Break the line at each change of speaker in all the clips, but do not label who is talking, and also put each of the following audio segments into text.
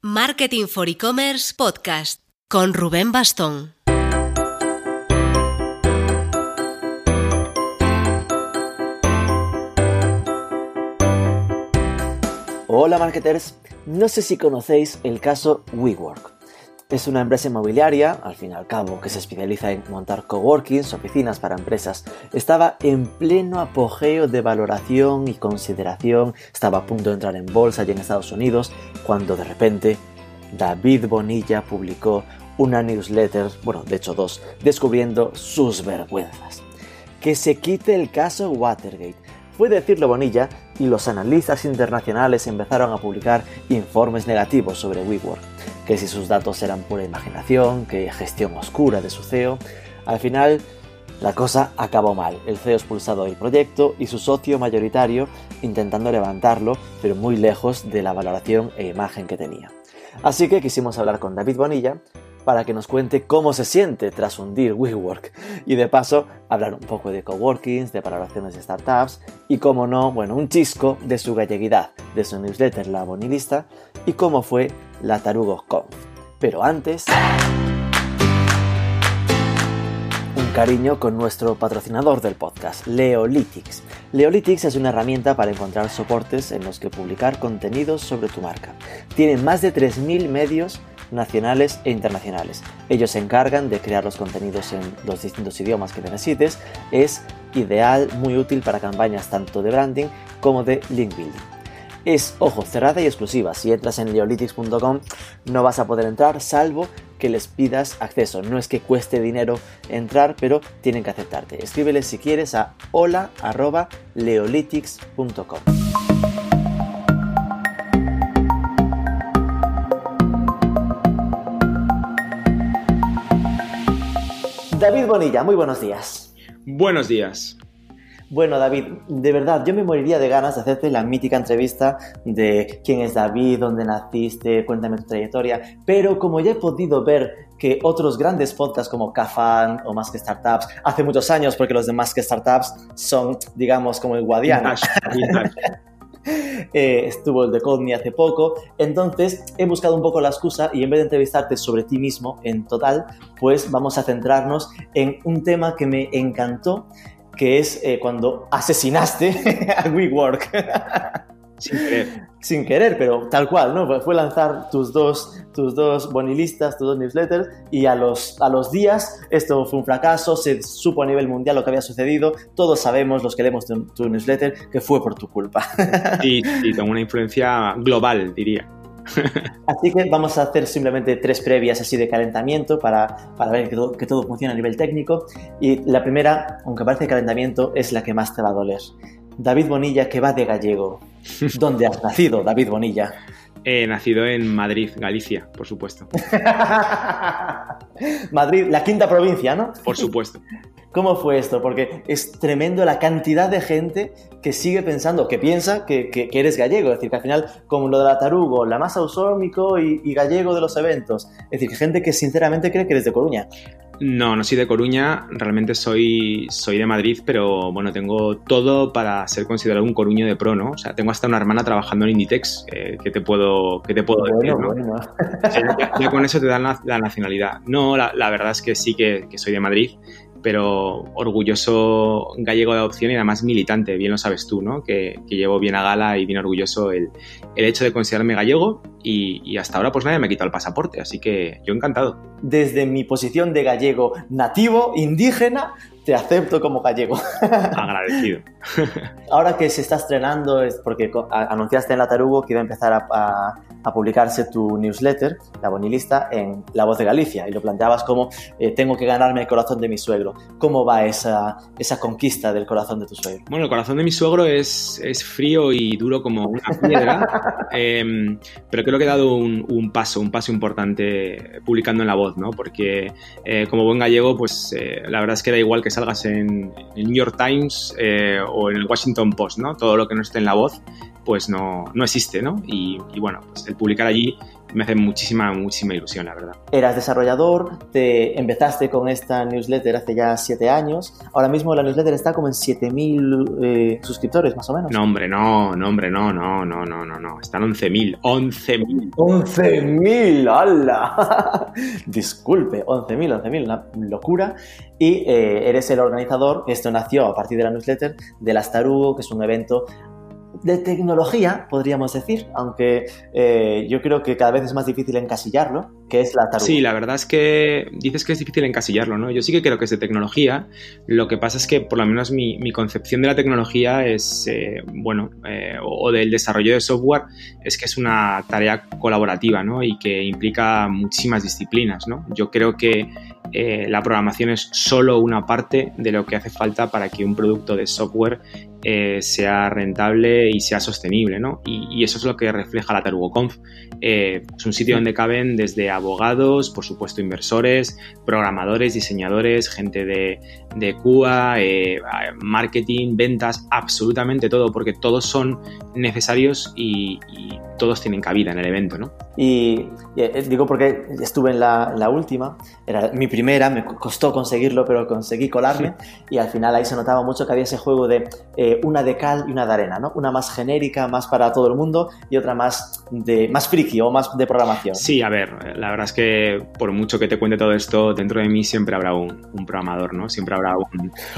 Marketing for E-Commerce Podcast con Rubén Bastón.
Hola marketers, no sé si conocéis el caso WeWork. Es una empresa inmobiliaria, al fin y al cabo, que se especializa en montar coworkings, oficinas para empresas. Estaba en pleno apogeo de valoración y consideración, estaba a punto de entrar en bolsa y en Estados Unidos, cuando de repente David Bonilla publicó una newsletter, bueno, de hecho dos, descubriendo sus vergüenzas. Que se quite el caso Watergate. Fue decirlo Bonilla y los analistas internacionales empezaron a publicar informes negativos sobre WeWork que si sus datos eran pura imaginación, que gestión oscura de su CEO. Al final, la cosa acabó mal. El CEO expulsado del proyecto y su socio mayoritario intentando levantarlo, pero muy lejos de la valoración e imagen que tenía. Así que quisimos hablar con David Bonilla para que nos cuente cómo se siente tras hundir WeWork y de paso hablar un poco de coworkings, de valoraciones de startups y como no, bueno, un chisco de su galleguidad, de su newsletter La Bonilista y cómo fue la Tarugos Conf. Pero antes... Un cariño con nuestro patrocinador del podcast, Leolytics. Leolytics es una herramienta para encontrar soportes en los que publicar contenidos sobre tu marca. Tienen más de 3.000 medios nacionales e internacionales. Ellos se encargan de crear los contenidos en los distintos idiomas que necesites. Es ideal, muy útil para campañas tanto de branding como de link building. Es, ojo, cerrada y exclusiva. Si entras en leolytics.com no vas a poder entrar salvo que les pidas acceso. No es que cueste dinero entrar, pero tienen que aceptarte. Escríbeles si quieres a hola.leolytics.com. David Bonilla, muy buenos días.
Buenos días.
Bueno, David, de verdad, yo me moriría de ganas de hacerte la mítica entrevista de quién es David, dónde naciste, cuéntame tu trayectoria, pero como ya he podido ver que otros grandes podcasts como Cafan o Más que Startups, hace muchos años, porque los de Más que Startups son, digamos, como el Guadiana. Eh, estuvo el de Codme hace poco. Entonces he buscado un poco la excusa y en vez de entrevistarte sobre ti mismo en total, pues vamos a centrarnos en un tema que me encantó, que es eh, cuando asesinaste a WeWork.
Sin querer.
Sin querer, pero tal cual, ¿no? Fue lanzar tus dos, tus dos bonilistas, tus dos newsletters, y a los, a los días esto fue un fracaso, se supo a nivel mundial lo que había sucedido, todos sabemos, los que leemos tu, newsletter, que fue por tu culpa.
Sí, sí, con una influencia global, diría.
Así que vamos a hacer simplemente tres previas así de calentamiento para, para ver que todo, que todo funciona a nivel técnico. Y la primera, aunque parece calentamiento, es la que más te va a doler. David Bonilla, que va de gallego. ¿Dónde has nacido, David Bonilla?
He nacido en Madrid, Galicia, por supuesto.
Madrid, la quinta provincia, ¿no?
Por supuesto.
¿Cómo fue esto? Porque es tremendo la cantidad de gente que sigue pensando, que piensa que, que, eres gallego. Es decir, que al final, como lo de la tarugo, la masa ausómico y, y gallego de los eventos. Es decir, gente que sinceramente cree que eres de Coruña.
No, no soy de Coruña, realmente soy, soy de Madrid, pero bueno, tengo todo para ser considerado un coruño de pro, ¿no? O sea, tengo hasta una hermana trabajando en Inditex, eh, que te puedo, que te puedo decir, ¿no? Bueno. ya, con eso te dan la, nacionalidad. No, la, la, verdad es que sí que, que soy de Madrid, pero orgulloso gallego de adopción y además militante, bien lo sabes tú, ¿no? Que, que llevo bien a gala y bien orgulloso el, el hecho de considerarme gallego y, y, hasta ahora pues nadie me ha quitado el pasaporte, así que yo encantado.
Desde mi posición de gallego nativo, indígena, te acepto como gallego.
Agradecido.
Ahora que se está estrenando, es porque anunciaste en la Tarugo que iba a empezar a, a, a, publicarse tu newsletter, La Bonilista, en La Voz de Galicia, y lo planteabas como eh, tengo que ganarme el corazón de mi suegro. ¿Cómo va esa, esa conquista del corazón de tu suegro?
Bueno, el corazón de mi suegro es, es frío y duro como una piedra, eh, pero creo que he dado un, un, paso, un paso importante publicando en La Voz, ¿no? Porque eh, como buen gallego, pues eh, la verdad es que da igual que salgas en el New York Times o en el Washington Post, ¿no? Todo lo que no esté en la voz, pues no, no existe, ¿no? Y, y, bueno, pues el publicar allí me hace muchísima, muchísima ilusión, la verdad.
Eras desarrollador, te empezaste con esta newsletter hace ya siete años. Ahora mismo la newsletter está como en 7.000 eh, suscriptores, más o menos.
No, hombre, no, no, hombre, no, no, no, no, no, no. Están 11.000, 11.000.
11.000, ¡hala! Disculpe, 11.000, 11.000, una locura. Y eh, eres el organizador, esto nació a partir de la newsletter, del Astarugo, que es un evento de tecnología, podríamos decir, aunque eh, yo creo que cada vez es más difícil encasillarlo, que es la taruga.
Sí, la verdad es que dices que es difícil encasillarlo, ¿no? Yo sí que creo que es de tecnología, lo que pasa es que por lo menos mi, concepción de la tecnología es, eh, bueno, eh, o del desarrollo de software, es que es una tarea colaborativa, ¿no? Y que implica muchísimas disciplinas, ¿no? Yo creo que la programación es solo una parte de lo que hace falta para que un producto de software eh, sea rentable y sea sostenible, ¿no? Y, eso es lo que refleja la TarugoConf. Eh, es un sitio donde caben desde abogados, por supuesto inversores, programadores, diseñadores, gente de, QA, eh, marketing, ventas, absolutamente todo, porque todos son necesarios y, todos tienen cabida en el evento, ¿no?
Y, digo porque estuve en la, última, era mi primera, me costó conseguirlo, pero conseguí colarme y al final ahí se notaba mucho que había ese juego de una de cal y una de arena, ¿no? Una más genérica, más para todo el mundo y otra más de más friki o más de programación.
Sí, a ver, la verdad es que por mucho que te cuente todo esto, dentro de mí siempre habrá un, programador, ¿no? Siempre habrá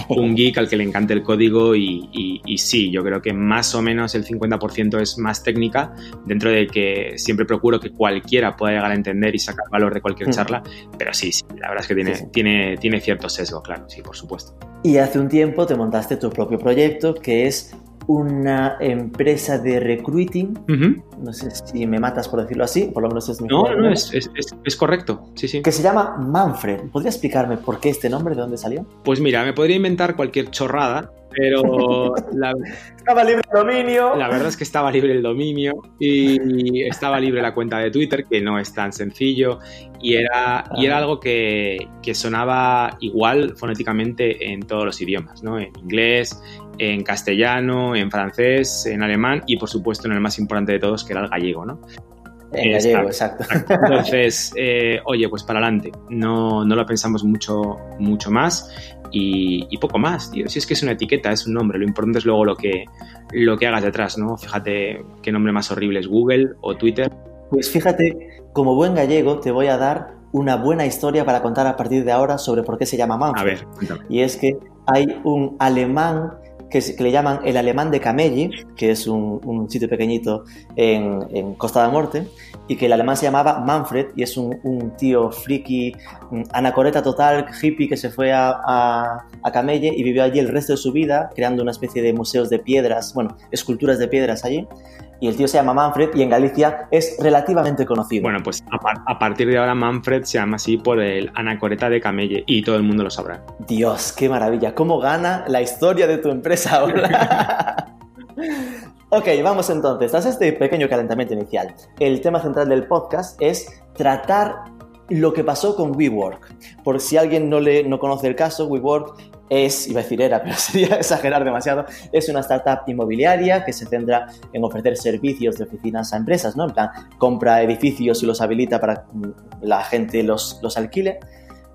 un, geek al que le encante el código y, sí, yo creo que más o menos el 50% es más técnica, dentro de que siempre procuro que cualquiera pueda llegar a entender y sacar valor de cualquier charla, pero sí, sí, la verdad es que tiene, tiene, tiene cierto sesgo, claro, sí, por supuesto.
Y hace un tiempo te montaste tu propio proyecto que es una empresa de recruiting. No sé si me matas por decirlo así, por lo menos es mi
No, no, no es, es, es, correcto. Sí, sí.
Que se llama Manfred. ¿Podría explicarme por qué este nombre? ¿De dónde salió?
Pues mira, me podría inventar cualquier chorrada, pero la,
estaba libre el dominio.
La verdad es que estaba libre el dominio y estaba libre la cuenta de Twitter, que no es tan sencillo, y era, y era algo que, que sonaba igual fonéticamente en todos los idiomas, ¿no? En inglés, en castellano, en francés, en alemán y por supuesto en el más importante de todos, que era el gallego, ¿no?
En gallego, exacto.
Entonces, eh, oye, pues para adelante. No, no lo pensamos mucho, mucho más y, poco más, tío. Si es que es una etiqueta, es un nombre, lo importante es luego lo que, lo que hagas detrás, ¿no? Fíjate qué nombre más horrible es Google o Twitter.
Pues fíjate, como buen gallego te voy a dar una buena historia para contar a partir de ahora sobre por qué se llama Manfred.
A ver, cuéntame.
Y es que hay un alemán que, le llaman el alemán de Camelli, que es un, sitio pequeñito en, Costa de Morte, y que el alemán se llamaba Manfred, y es un, tío friki, anacoreta total, hippie, que se fue a, a, a y vivió allí el resto de su vida, creando una especie de museos de piedras, bueno, esculturas de piedras allí y el tío se llama Manfred y en Galicia es relativamente conocido.
Bueno, pues a, partir de ahora Manfred se llama así por el anacoreta de Camelle y todo el mundo lo sabrá.
Dios, qué maravilla. ¿Cómo gana la historia de tu empresa ahora? ok, vamos entonces. Tras este pequeño calentamiento inicial, el tema central del podcast es tratar lo que pasó con WeWork. Por si alguien no, le, no conoce el caso, WeWork es, iba a decir era, pero sería exagerar demasiado, es una startup inmobiliaria que se centra en ofrecer servicios de oficinas a empresas, ¿no? En plan, compra edificios y los habilita para que la gente los, los alquile.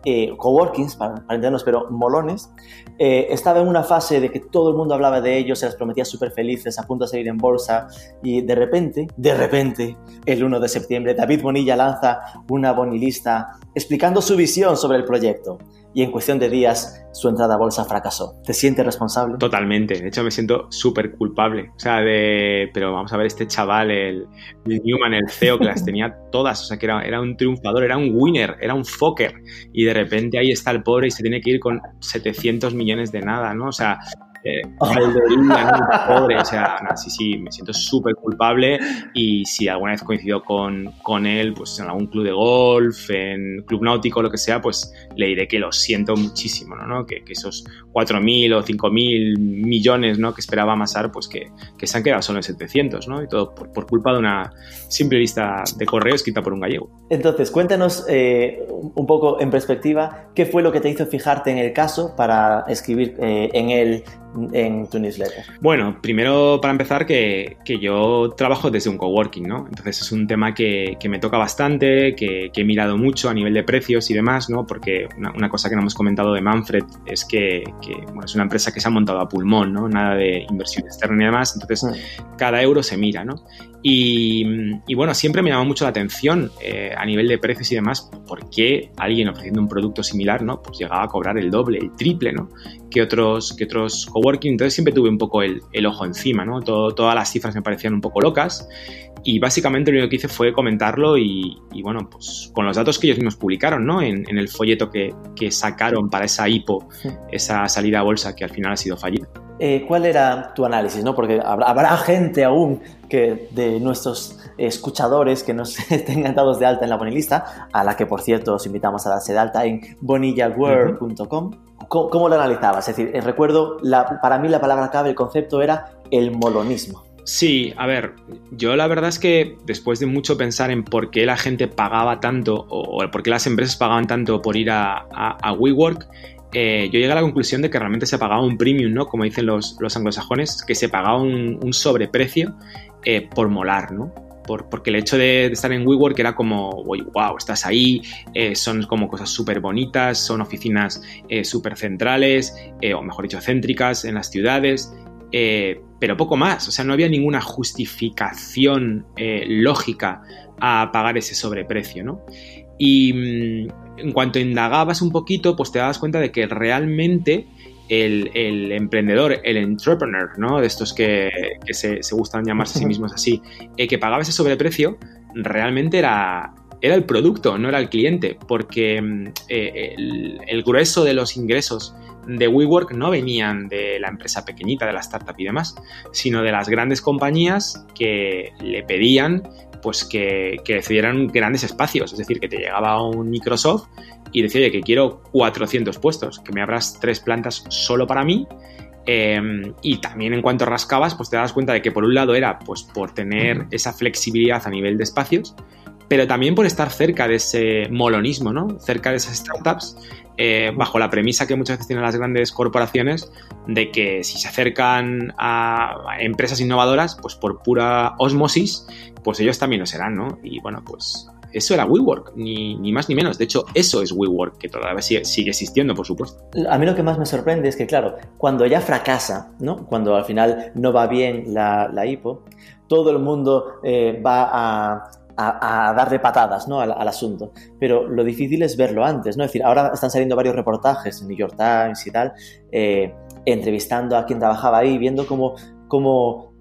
Eh, coworkings, para, para, entendernos, pero molones, eh, estaba en una fase de que todo el mundo hablaba de ellos, se las prometía súper felices, a punto de salir en bolsa, y de repente, de repente, el 1 de septiembre, David Bonilla lanza una bonilista explicando su visión sobre el proyecto y en cuestión de días su entrada a bolsa fracasó. ¿Te sientes responsable?
Totalmente. De hecho, me siento súper culpable. O sea, de. Pero vamos a ver, este chaval, el, Newman, el CEO, que las tenía todas. O sea, que era, era un triunfador, era un winner, era un fucker. Y de repente ahí está el pobre y se tiene que ir con 700 millones de nada, ¿no? O sea, pobre, o sea, sí, sí, me siento súper culpable y si alguna vez coincido con, con él, pues en algún club de golf, en club náutico, lo que sea, pues le diré que lo siento muchísimo, ¿no? Que, que esos 4.000 o 5.000 millones, ¿no? Que esperaba amasar, pues que, que, se han quedado solo en 700, ¿no? Y todo por, por, culpa de una simple lista de correos escrita por un gallego.
Entonces, cuéntanos eh, un poco en perspectiva, ¿qué fue lo que te hizo fijarte en el caso para escribir eh, en él en tu newsletter?
Bueno, primero para empezar que, yo trabajo desde un coworking, ¿no? Entonces es un tema que, me toca bastante, que, he mirado mucho a nivel de precios y demás, ¿no? Porque una, cosa que no hemos comentado de Manfred es que, bueno, es una empresa que se ha montado a pulmón, ¿no? Nada de inversión externa y demás, entonces mm. cada euro se mira, ¿no? Y, bueno, siempre me llama mucho la atención eh, a nivel de precios y demás, por qué alguien ofreciendo un producto similar, ¿no? Pues llegaba a cobrar el doble, el triple, ¿no? Que otros, que otros coworking. Entonces siempre tuve un poco el, ojo encima, ¿no? todas las cifras me parecían un poco locas. Y básicamente lo único que hice fue comentarlo y, bueno, pues con los datos que ellos mismos publicaron, ¿no? En, el folleto que, sacaron para esa IPO, esa salida a bolsa que al final ha sido fallida.
Eh, ¿Cuál era tu análisis? ¿no? Porque habrá, gente aún que de nuestros escuchadores que nos tengan dados de alta en la bonilista, a la que por cierto os invitamos a darse de alta en bonillaworld.com. ¿Cómo, lo analizabas? Es decir, eh, recuerdo, para mí la palabra clave, el concepto era el molonismo.
Sí, a ver, yo la verdad es que después de mucho pensar en por qué la gente pagaba tanto o, por qué las empresas pagaban tanto por ir a, a WeWork, eh, yo llegué a la conclusión de que realmente se pagaba un premium, ¿no? Como dicen los, anglosajones, que se pagaba un, sobreprecio eh, por molar, ¿no? Porque el hecho de, estar en WeWork era como, wow, estás ahí, eh, son como cosas súper bonitas, son oficinas súper centrales, o mejor dicho, céntricas en las ciudades, pero poco más, o sea, no había ninguna justificación lógica a pagar ese sobreprecio, ¿no? Y mm, en cuanto indagabas un poquito, pues te dabas cuenta de que realmente el, emprendedor, el entrepreneur, ¿no? De estos que, se, gustan llamarse a sí mismos así, eh, que pagaba ese sobreprecio, realmente era, era el producto, no era el cliente, porque mm, eh, el, grueso de los ingresos de WeWork no venían de la empresa pequeñita, de la startup y demás, sino de las grandes compañías que le pedían pues que, que cedieran grandes espacios, es decir, que te llegaba un Microsoft y decía, oye, que quiero 400 puestos, que me abras tres plantas solo para mí. Em, y también en cuanto rascabas, pues te das cuenta de que por un lado era pues por tener esa flexibilidad a nivel de espacios, pero también por estar cerca de ese molonismo, ¿no? Cerca de esas startups, eh, bajo la premisa que muchas veces tienen las grandes corporaciones de que si se acercan a empresas innovadoras, pues por pura osmosis, pues ellos también lo serán, ¿no? Y bueno, pues eso era WeWork, ni, ni, más ni menos. De hecho, eso es WeWork, que todavía sigue, existiendo, por supuesto.
A mí lo que más me sorprende es que, claro, cuando ya fracasa, ¿no? Cuando al final no va bien la, la IPO, todo el mundo eh, va a, a, darle patadas ¿no? al, asunto. Pero lo difícil es verlo antes, ¿no? Es decir, ahora están saliendo varios reportajes en New York Times y tal, eh, entrevistando a quien trabajaba ahí, viendo cómo, cómo,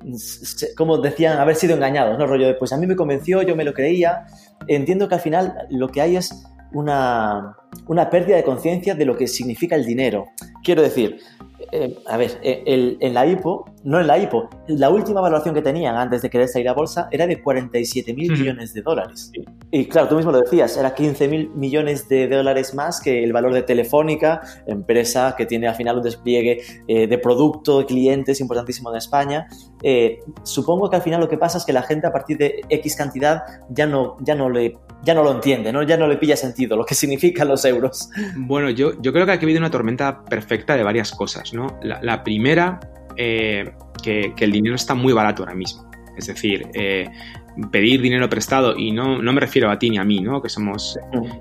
cómo decían haber sido engañados, ¿no? Rollo de, pues a mí me convenció, yo me lo creía. Entiendo que al final lo que hay es una, una pérdida de conciencia de lo que significa el dinero. Quiero decir, eh, a ver, eh, en la IPO, no en la IPO, la última valoración que tenían antes de querer salir a bolsa era de 47 mil millones de dólares. Y claro, tú mismo lo decías, era 15 mil millones de dólares más que el valor de Telefónica, empresa que tiene al final un despliegue eh, de producto, de clientes importantísimo en España. supongo que al final lo que pasa es que la gente a partir de X cantidad ya no, ya no le ya no lo entiende, ¿no? ya no le pilla sentido lo que significan los euros.
Bueno, yo, yo creo que aquí ha habido una tormenta perfecta de varias cosas. ¿No? La, primera, eh, que, el dinero está muy barato ahora mismo. Es decir, eh, pedir dinero prestado, y no, no, me refiero a ti ni a mí, ¿no? que somos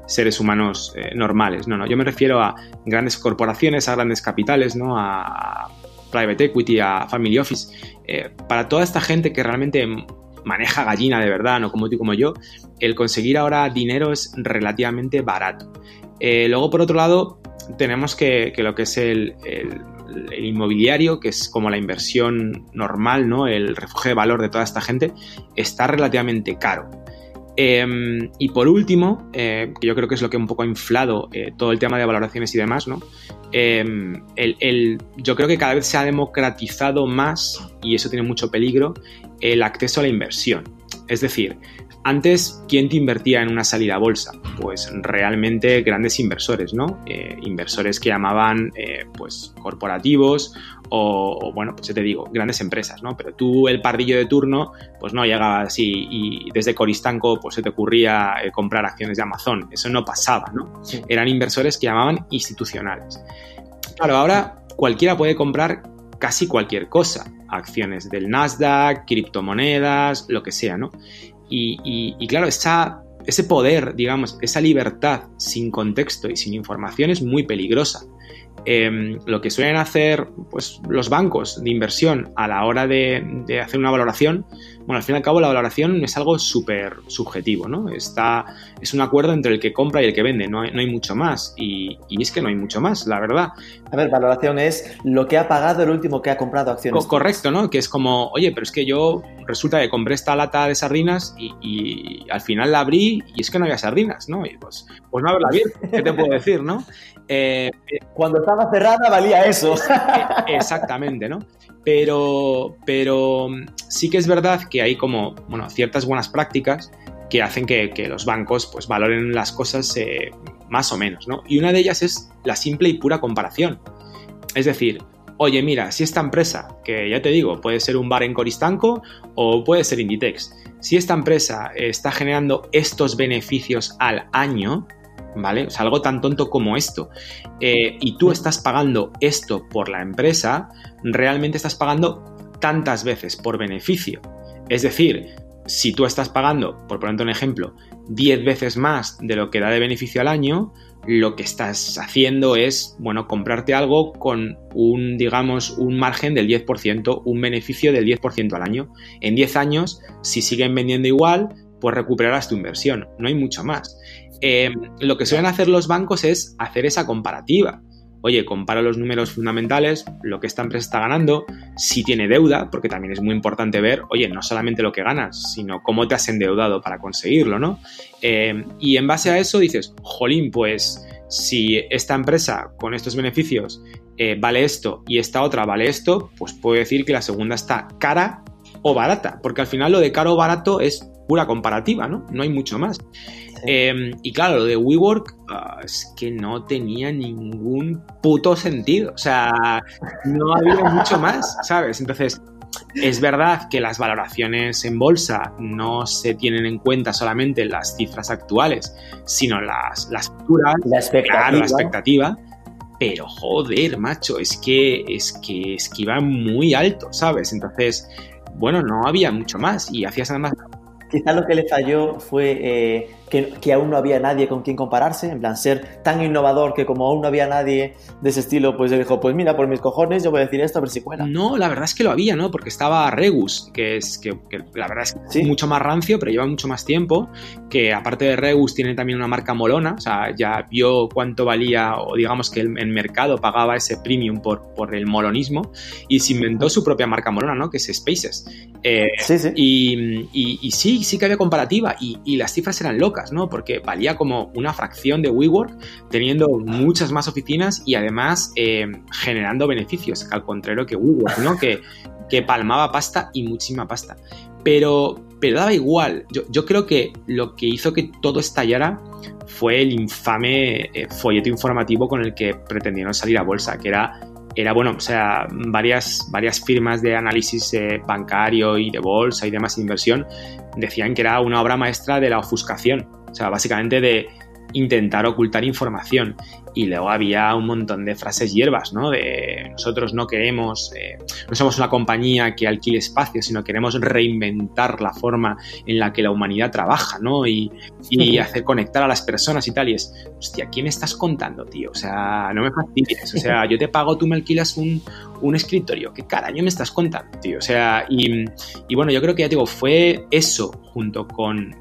seres humanos eh, normales, no, no, yo me refiero a grandes corporaciones, a grandes capitales, ¿no? a, private equity, a family office. para toda esta gente que realmente maneja gallina de verdad, no como tú como yo, el conseguir ahora dinero es relativamente barato. Luego, por otro lado, tenemos que, lo que es el, inmobiliario, que es como la inversión normal, ¿no? El refugio de valor de toda esta gente, está relativamente caro. Em, y por último, eh, que yo creo que es lo que un poco ha inflado eh, todo el tema de valoraciones y demás, ¿no? Em, yo creo que cada vez se ha democratizado más, y eso tiene mucho peligro, el acceso a la inversión. Es decir, antes, ¿quién te invertía en una salida a bolsa? Pues realmente grandes inversores, ¿no? Eh, inversores que llamaban, eh, pues, corporativos o, bueno, pues te digo, grandes empresas, ¿no? Pero tú, el pardillo de turno, pues no llegabas así y desde Coristanco, pues se te ocurría eh, comprar acciones de Amazon. Eso no pasaba, ¿no? Eran inversores que llamaban institucionales. Claro, ahora cualquiera puede comprar casi cualquier cosa, acciones del Nasdaq, criptomonedas, lo que sea, ¿no? Y, claro, ese poder, digamos, esa libertad sin contexto y sin información es muy peligrosa. Em, lo que suelen hacer pues, los bancos de inversión a la hora de, hacer una valoración, bueno, al fin y al cabo la valoración es algo súper subjetivo, ¿no? Está, es un acuerdo entre el que compra y el que vende, no hay, no hay mucho más. Y, es que no hay mucho más, la verdad.
A ver, valoración es lo que ha pagado el último que ha comprado acciones.
correcto, ¿no? Que es como, oye, pero es que yo resulta que compré esta lata de sardinas y, al final la abrí y es que no había sardinas, ¿no? Y pues, pues no haberla abierto, ¿qué te puedo decir, no?
Eh, Cuando estaba cerrada valía eso.
Exactamente, ¿no? Pero, pero sí que es verdad que hay como, bueno, ciertas buenas prácticas que hacen que, los bancos pues valoren las cosas eh, más o menos, ¿no? Y una de ellas es la simple y pura comparación. Es decir, oye, mira, si esta empresa, que ya te digo, puede ser un bar en Coristanco o puede ser Inditex, si esta empresa está generando estos beneficios al año, ¿vale? O sea, algo tan tonto como esto, eh, y tú estás pagando esto por la empresa, realmente estás pagando tantas veces por beneficio. Es decir, si tú estás pagando, por poner un ejemplo, 10 veces más de lo que da de beneficio al año, lo que estás haciendo es, bueno, comprarte algo con un, digamos, un margen del 10%, un beneficio del 10% al año. En 10 años, si siguen vendiendo igual, pues recuperarás tu inversión, no hay mucho más. Eh, lo que suelen hacer los bancos es hacer esa comparativa. Oye, compara los números fundamentales, lo que esta empresa está ganando, si tiene deuda, porque también es muy importante ver, oye, no solamente lo que ganas, sino cómo te has endeudado para conseguirlo, ¿no? Eh, y en base a eso dices, jolín, pues si esta empresa con estos beneficios eh, vale esto y esta otra vale esto, pues puedo decir que la segunda está cara o barata, porque al final lo de caro o barato es pura comparativa, ¿no? No hay mucho más. Em, y claro, lo de WeWork ah, es que no tenía ningún puto sentido. O sea, no había mucho más, ¿sabes? Entonces, es verdad que las valoraciones en bolsa no se tienen en cuenta solamente las cifras actuales, sino las, las futuras,
la expectativa.
la expectativa. Pero joder, macho, es que, es que, es que iba muy alto, ¿sabes? Entonces, bueno, no había mucho más y hacías además
Quizás lo que le falló fue eh, que, aún no había nadie con quien compararse, en plan, ser tan innovador que como aún no había nadie de ese estilo, pues él dijo, pues mira, por mis cojones yo voy a decir esto a ver si cuela.
No, la verdad es que lo había, ¿no? Porque estaba Regus, que es que, la verdad es que mucho más rancio, pero lleva mucho más tiempo, que aparte de Regus tiene también una marca molona, o sea, ya vio cuánto valía, o digamos que el, mercado pagaba ese premium por, por el molonismo, y se inventó su propia marca molona, ¿no? Que es Spaces. Eh, sí, sí. Y, sí, sí que había comparativa, y, y las cifras eran locas. ¿No? Porque valía como una fracción de WeWork, teniendo muchas más oficinas y además eh, generando beneficios, al contrario que WeWork, ¿no? Que, que palmaba pasta y muchísima pasta. Pero, pero daba igual. Yo, creo que lo que hizo que todo estallara fue el infame eh, folleto informativo con el que pretendieron salir a bolsa, que era era bueno, o sea, varias, varias firmas de análisis eh, bancario y de bolsa y demás inversión decían que era una obra maestra de la ofuscación, o sea, básicamente de intentar ocultar información. Y luego había un montón de frases hierbas, ¿no? De nosotros no queremos, eh, no somos una compañía que alquile espacio, sino queremos reinventar la forma en la que la humanidad trabaja, ¿no? Y, hacer conectar a las personas y tal. Y es, hostia, ¿quién me estás contando, tío? O sea, no me fastidies. O sea, yo te pago, tú me alquilas un, un escritorio. ¿Qué caraño me estás contando, tío? O sea, y, y bueno, yo creo que ya digo, fue eso junto con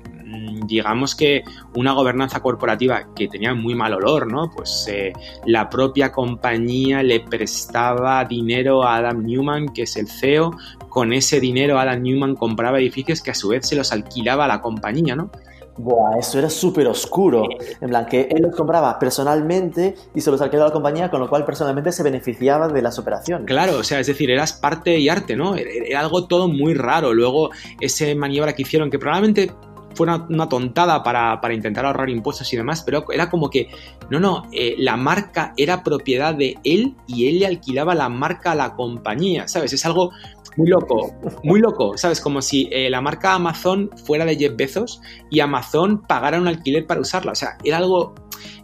digamos que una gobernanza corporativa que tenía muy mal olor, ¿no? Pues eh, la propia compañía le prestaba dinero a Adam Newman, que es el CEO, con ese dinero Adam Newman compraba edificios que a su vez se los alquilaba a la compañía, ¿no?
Buah, eso era súper oscuro. En plan, que él los compraba personalmente y se los alquilaba a la compañía, con lo cual personalmente se beneficiaba de las operaciones.
Claro, o sea, es decir, eras parte y arte, ¿no? Era, algo todo muy raro. Luego, ese maniobra que hicieron, que probablemente fue una, tontada para, intentar ahorrar impuestos y demás, pero era como que, no, no, eh, la marca era propiedad de él y él le alquilaba la marca a la compañía, ¿sabes? Es algo muy loco, muy loco, ¿sabes? Como si eh, la marca Amazon fuera de Jeff Bezos y Amazon pagara un alquiler para usarla, o sea, era algo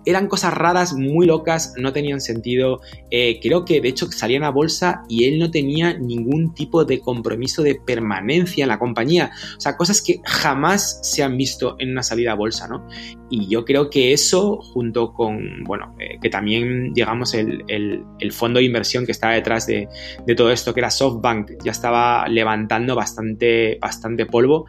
eran cosas raras, muy locas, no tenían sentido. Eh, creo que de hecho salían a bolsa y él no tenía ningún tipo de compromiso de permanencia en la compañía. O sea, cosas que jamás se han visto en una salida a bolsa, ¿no? Y yo creo que eso, junto con, bueno, eh, que también, digamos, el, fondo de inversión que estaba detrás de, todo esto, que era SoftBank, ya estaba levantando bastante, bastante polvo.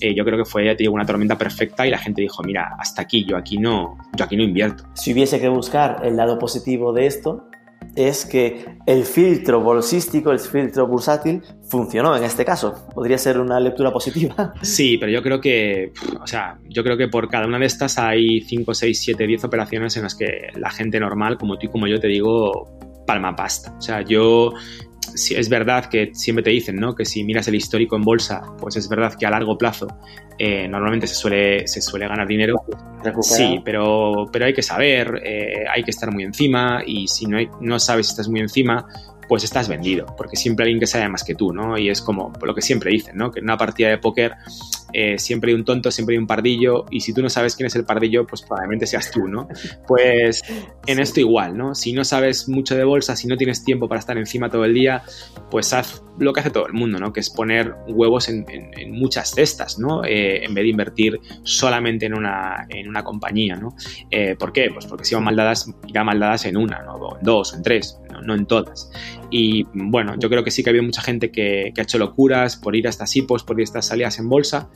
Eh, yo creo que fue, ya una tormenta perfecta y la gente dijo, mira, hasta aquí, yo aquí no, yo aquí no invierto.
Si hubiese que buscar el lado positivo de esto, es que el filtro bolsístico, el filtro bursátil, funcionó en este caso. Podría ser una lectura positiva.
Sí, pero yo creo que, o sea, yo creo que por cada una de estas hay 5, 6, 7, 10 operaciones en las que la gente normal, como tú y como yo, te digo, palma pasta. O sea, yo es verdad que siempre te dicen, ¿no? Que si miras el histórico en bolsa, pues es verdad que a largo plazo eh, normalmente se suele, se suele ganar dinero. Sí, pero, pero hay que saber, eh, hay que estar muy encima y si no, no sabes si estás muy encima, pues estás vendido, porque siempre hay alguien que sabe más que tú, ¿no? Y es como lo que siempre dicen, ¿no? Que en una partida de póker eh, siempre hay un tonto, siempre hay un pardillo, y si tú no sabes quién es el pardillo, pues probablemente seas tú, ¿no? Pues en esto igual, ¿no? Si no sabes mucho de bolsa, si no tienes tiempo para estar encima todo el día, pues haz lo que hace todo el mundo, ¿no? Que es poner huevos en, muchas cestas, ¿no? Eh, en vez de invertir solamente en una, en una compañía, ¿no? Eh, ¿Por qué? Pues porque si van mal dadas, irá mal dadas en una, ¿no? O en dos, o en tres, no, en todas. Y bueno, yo creo que sí que ha habido mucha gente que, que ha hecho locuras por ir a estas hipos, por ir a estas salidas en bolsa,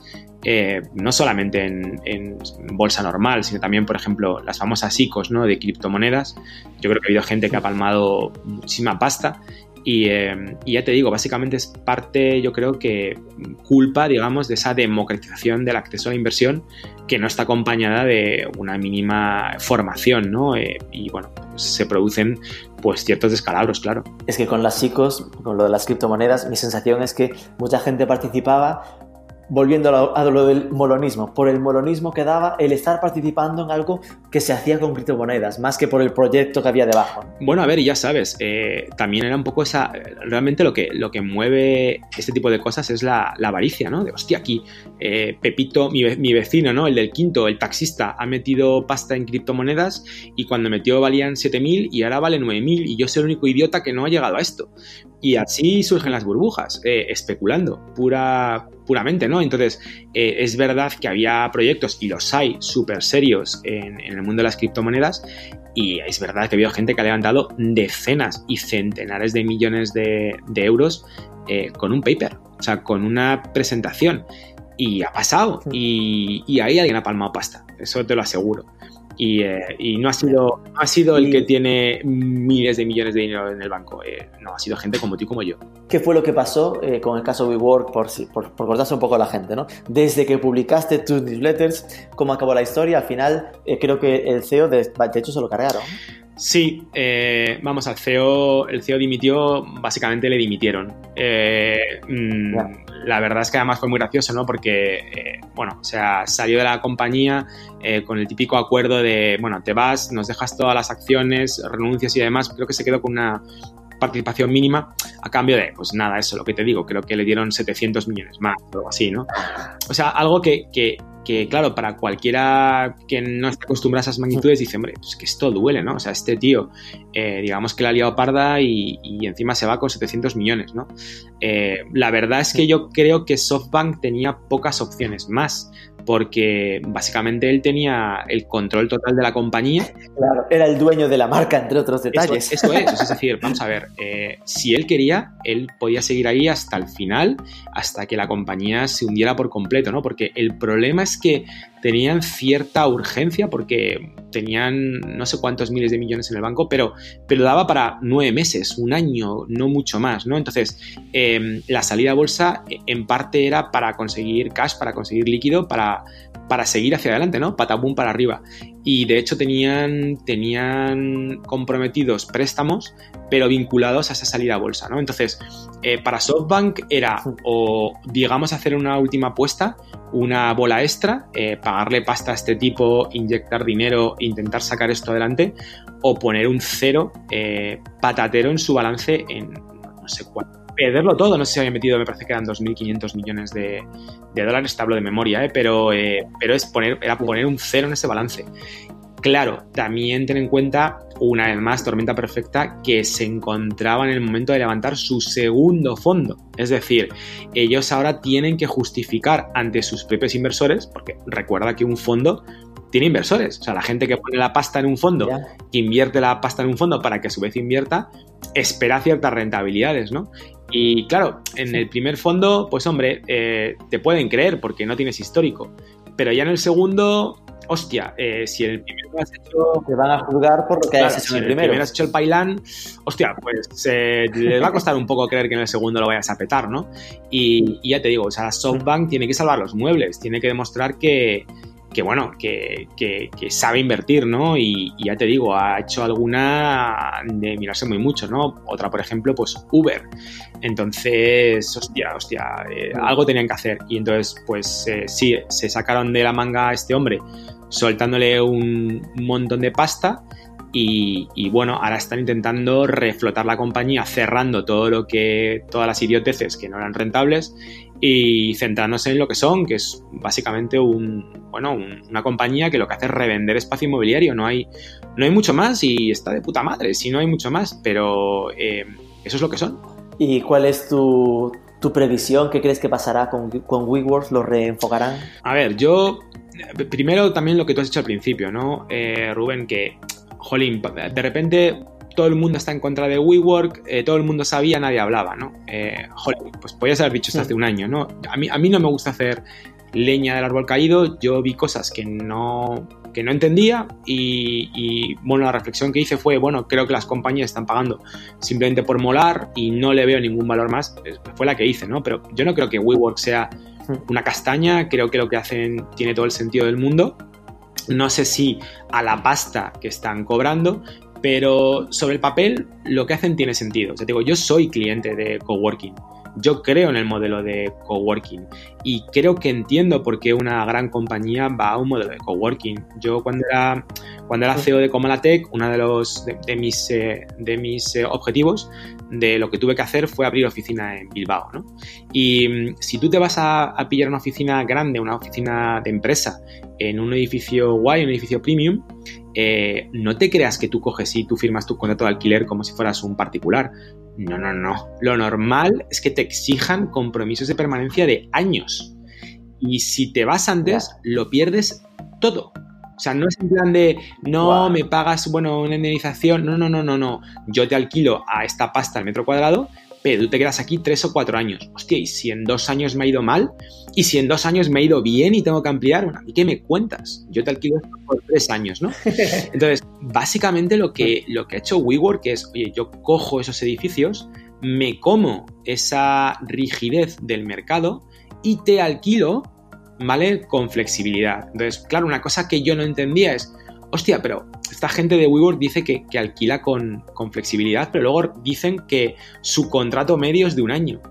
eh, no solamente en, bolsa normal, sino también, por ejemplo, las famosas ICOs ¿no? de criptomonedas. Yo creo que ha habido gente que ha palmado muchísima pasta eh, y, ya te digo, básicamente es parte, yo creo que culpa, digamos, de esa democratización del acceso a la inversión que no está acompañada de una mínima formación, ¿no? Eh, y bueno, pues se producen pues ciertos descalabros, claro.
Es que con las ICOs, con lo de las criptomonedas, mi sensación es que mucha gente participaba volviendo a lo, del molonismo, por el molonismo que daba el estar participando en algo que se hacía con criptomonedas, más que por el proyecto que había debajo.
Bueno, a ver, ya sabes, eh, también era un poco esa, realmente lo que, lo que mueve este tipo de cosas es la, avaricia, ¿no? De, hostia, aquí eh, Pepito, mi, vecino, ¿no? El del quinto, el taxista, ha metido pasta en criptomonedas y cuando metió valían 7.000 y ahora vale 9.000 y yo soy el único idiota que no ha llegado a esto. Y así surgen las burbujas, eh, especulando, pura, puramente, ¿no? Entonces, eh, es verdad que había proyectos, y los hay, súper serios en, el mundo de las criptomonedas, y es verdad que ha habido gente que ha levantado decenas y centenares de millones de, euros con un paper, o sea, con una presentación. Y ha pasado, y, y ahí alguien ha palmado pasta, eso te lo aseguro. Eh, y, no ha sido, ha sido el que tiene miles de millones de dinero en el banco. Eh, no, ha sido gente como tú y como yo.
¿Qué fue lo que pasó eh, con el caso WeWork, por, por, por cortarse un poco a la gente? ¿no? Desde que publicaste tus newsletters, ¿cómo acabó la historia? Al final, creo que el CEO, de, de hecho, se lo cargaron.
Sí, vamos, al CEO, el CEO dimitió, básicamente le dimitieron. Mm, la verdad es que además fue muy gracioso, ¿no? Porque, eh, bueno, o sea, salió de la compañía eh, con el típico acuerdo de, bueno, te vas, nos dejas todas las acciones, renuncias y demás. Creo que se quedó con una participación mínima a cambio de, pues nada, eso, lo que te digo, creo que le dieron 700 millones más o algo así, ¿no? O sea, algo que, que, que, claro, para cualquiera que no esté acostumbrado a esas magnitudes, dice, hombre, pues que esto duele, ¿no? O sea, este tío, eh, digamos que la ha liado parda y, encima se va con 700 millones, ¿no? Eh, la verdad es que yo creo que SoftBank tenía pocas opciones más porque básicamente él tenía el control total de la compañía.
Claro, era el dueño de la marca, entre otros detalles.
Eso, es, es decir, vamos a ver, eh, si él quería, él podía seguir ahí hasta el final, hasta que la compañía se hundiera por completo, ¿no? Porque el problema es que tenían cierta urgencia porque tenían no sé cuántos miles de millones en el banco, pero, pero daba para nueve meses, un año, no mucho más, ¿no? Entonces, em, la salida a bolsa en parte era para conseguir cash, para conseguir líquido, para, para seguir hacia adelante, ¿no? Patabum para arriba. Y de hecho tenían, tenían comprometidos préstamos, pero vinculados a esa salida a bolsa, ¿no? Entonces, eh, para SoftBank era o, digamos, hacer una última apuesta una bola extra, eh, pagarle pasta a este tipo, inyectar dinero, intentar sacar esto adelante, o poner un cero eh, patatero en su balance en no sé cuánto. Perderlo todo, no sé si había metido, me parece que eran 2.500 millones de, dólares, te hablo de memoria, eh, pero, pero es poner, era poner un cero en ese balance. Claro, también ten en cuenta, una vez más, Tormenta Perfecta, que se encontraba en el momento de levantar su segundo fondo. Es decir, ellos ahora tienen que justificar ante sus propios inversores, porque recuerda que un fondo tiene inversores. O sea, la gente que pone la pasta en un fondo, que invierte la pasta en un fondo para que a su vez invierta, espera ciertas rentabilidades, ¿no? Y claro, en el primer fondo, pues hombre, eh, te pueden creer porque no tienes histórico. Pero ya en el segundo, hostia, eh, si el primero has hecho.
Te van a juzgar por lo que has hecho
en
el primero.
has hecho el pailán, hostia, pues eh, les va a costar un poco creer que en el segundo lo vayas a petar, ¿no? Y, y ya te digo, o sea, SoftBank tiene que salvar los muebles, tiene que demostrar que, que bueno, que, sabe invertir, ¿no? Y, ya te digo, ha hecho alguna de mirarse muy mucho, ¿no? Otra, por ejemplo, pues Uber. Entonces, hostia, hostia, eh, algo tenían que hacer. Y entonces, pues eh, sí, se sacaron de la manga a este hombre soltándole un montón de pasta. Y, y, bueno, ahora están intentando reflotar la compañía, cerrando todo lo que, todas las idioteces que no eran rentables y centrándose en lo que son, que es básicamente un, bueno, una compañía que lo que hace es revender espacio inmobiliario. No hay, no hay mucho más y está de puta madre, si no hay mucho más, pero eh, eso es lo que son.
¿Y cuál es tu, tu previsión? ¿Qué crees que pasará con, con WeWork? ¿Lo reenfocarán?
A ver, yo primero también lo que tú has dicho al principio, ¿no, eh, Rubén? Que, jolín, de repente todo el mundo está en contra de WeWork, eh, todo el mundo sabía, nadie hablaba, ¿no? Eh, joder, pues podías haber dicho esto hace un año, ¿no? A mí, a mí no me gusta hacer leña del árbol caído, yo vi cosas que no, que no entendía y, bueno, la reflexión que hice fue, bueno, creo que las compañías están pagando simplemente por molar y no le veo ningún valor más, fue la que hice, ¿no? Pero yo no creo que WeWork sea una castaña, creo que lo que hacen tiene todo el sentido del mundo. No sé si a la pasta que están cobrando, pero sobre el papel lo que hacen tiene sentido. O sea, digo, yo soy cliente de coworking. Yo creo en el modelo de coworking y creo que entiendo por qué una gran compañía va a un modelo de coworking. Yo cuando era, cuando era CEO de Comalatec, uno de, los, de, mis, eh, de mis eh, objetivos de lo que tuve que hacer fue abrir oficina en Bilbao. ¿no? Y mm, si tú te vas a pillar una oficina grande, una oficina de empresa, en un edificio guay, un edificio premium, eh, no te creas que tú coges y tú firmas tu contrato de alquiler como si fueras un particular. No, no, no. Lo normal es que te exijan compromisos de permanencia de años. Y si te vas antes, lo pierdes todo. O sea, no es en plan de, no, me pagas, bueno, una indemnización. No, no, no, no, no. Yo te alquilo a esta pasta al metro cuadrado pero tú te quedas aquí tres o cuatro años. Hostia, y si en dos años me ha ido mal, y si en dos años me ha ido bien y tengo que ampliar, bueno, ¿a mí qué me cuentas? Yo te alquilo por tres años, ¿no? Entonces, básicamente lo que, lo que ha hecho WeWork es, oye, yo cojo esos edificios, me como esa rigidez del mercado y te alquilo, ¿vale? Con flexibilidad. Entonces, claro, una cosa que yo no entendía es, hostia, pero esta gente de WeWork dice que, alquila con, con, flexibilidad, pero luego dicen que su contrato medio es de un año.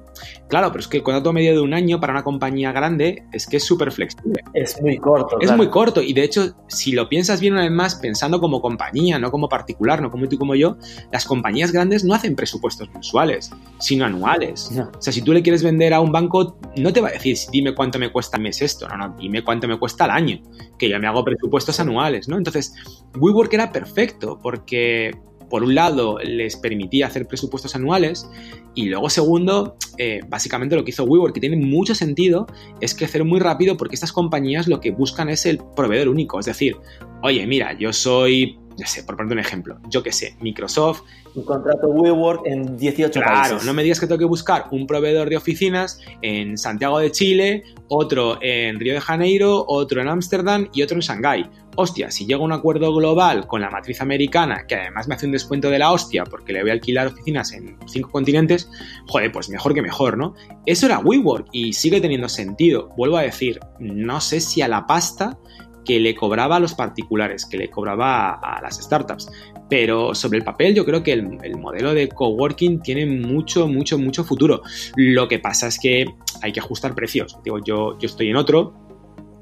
Claro, pero es que el contrato medio de un año para una compañía grande es que es súper flexible.
Es muy corto.
Es muy corto y de hecho, si lo piensas bien una vez más, pensando como compañía, no como particular, no como tú y como yo, las compañías grandes no hacen presupuestos mensuales, sino anuales. O sea, si tú le quieres vender a un banco, no te va a decir, dime cuánto me cuesta al mes esto, no, no, dime cuánto me cuesta al año, que ya me hago presupuestos anuales, ¿no? Entonces, WeWork era perfecto porque por un lado, les permitía hacer presupuestos anuales y luego, segundo, eh, básicamente lo que hizo WeWork, que tiene mucho sentido, es crecer muy rápido porque estas compañías lo que buscan es el proveedor único. Es decir, oye, mira, yo soy, no sé, por poner un ejemplo, yo qué sé, Microsoft.
Un contrato WeWork en 18
claro,
países.
Claro, no me digas que tengo que buscar un proveedor de oficinas en Santiago de Chile, otro en Río de Janeiro, otro en Ámsterdam y otro en Shanghái hostia, si llego a un acuerdo global con la matriz americana, que además me hace un descuento de la hostia porque le voy a alquilar oficinas en cinco continentes, joder, pues mejor que mejor, ¿no? Eso era WeWork y sigue teniendo sentido. Vuelvo a decir, no sé si a la pasta que le cobraba a los particulares, que le cobraba a, las startups. Pero sobre el papel yo creo que el, modelo de coworking tiene mucho, mucho, mucho futuro. Lo que pasa es que hay que ajustar precios. Digo, yo, yo estoy en otro,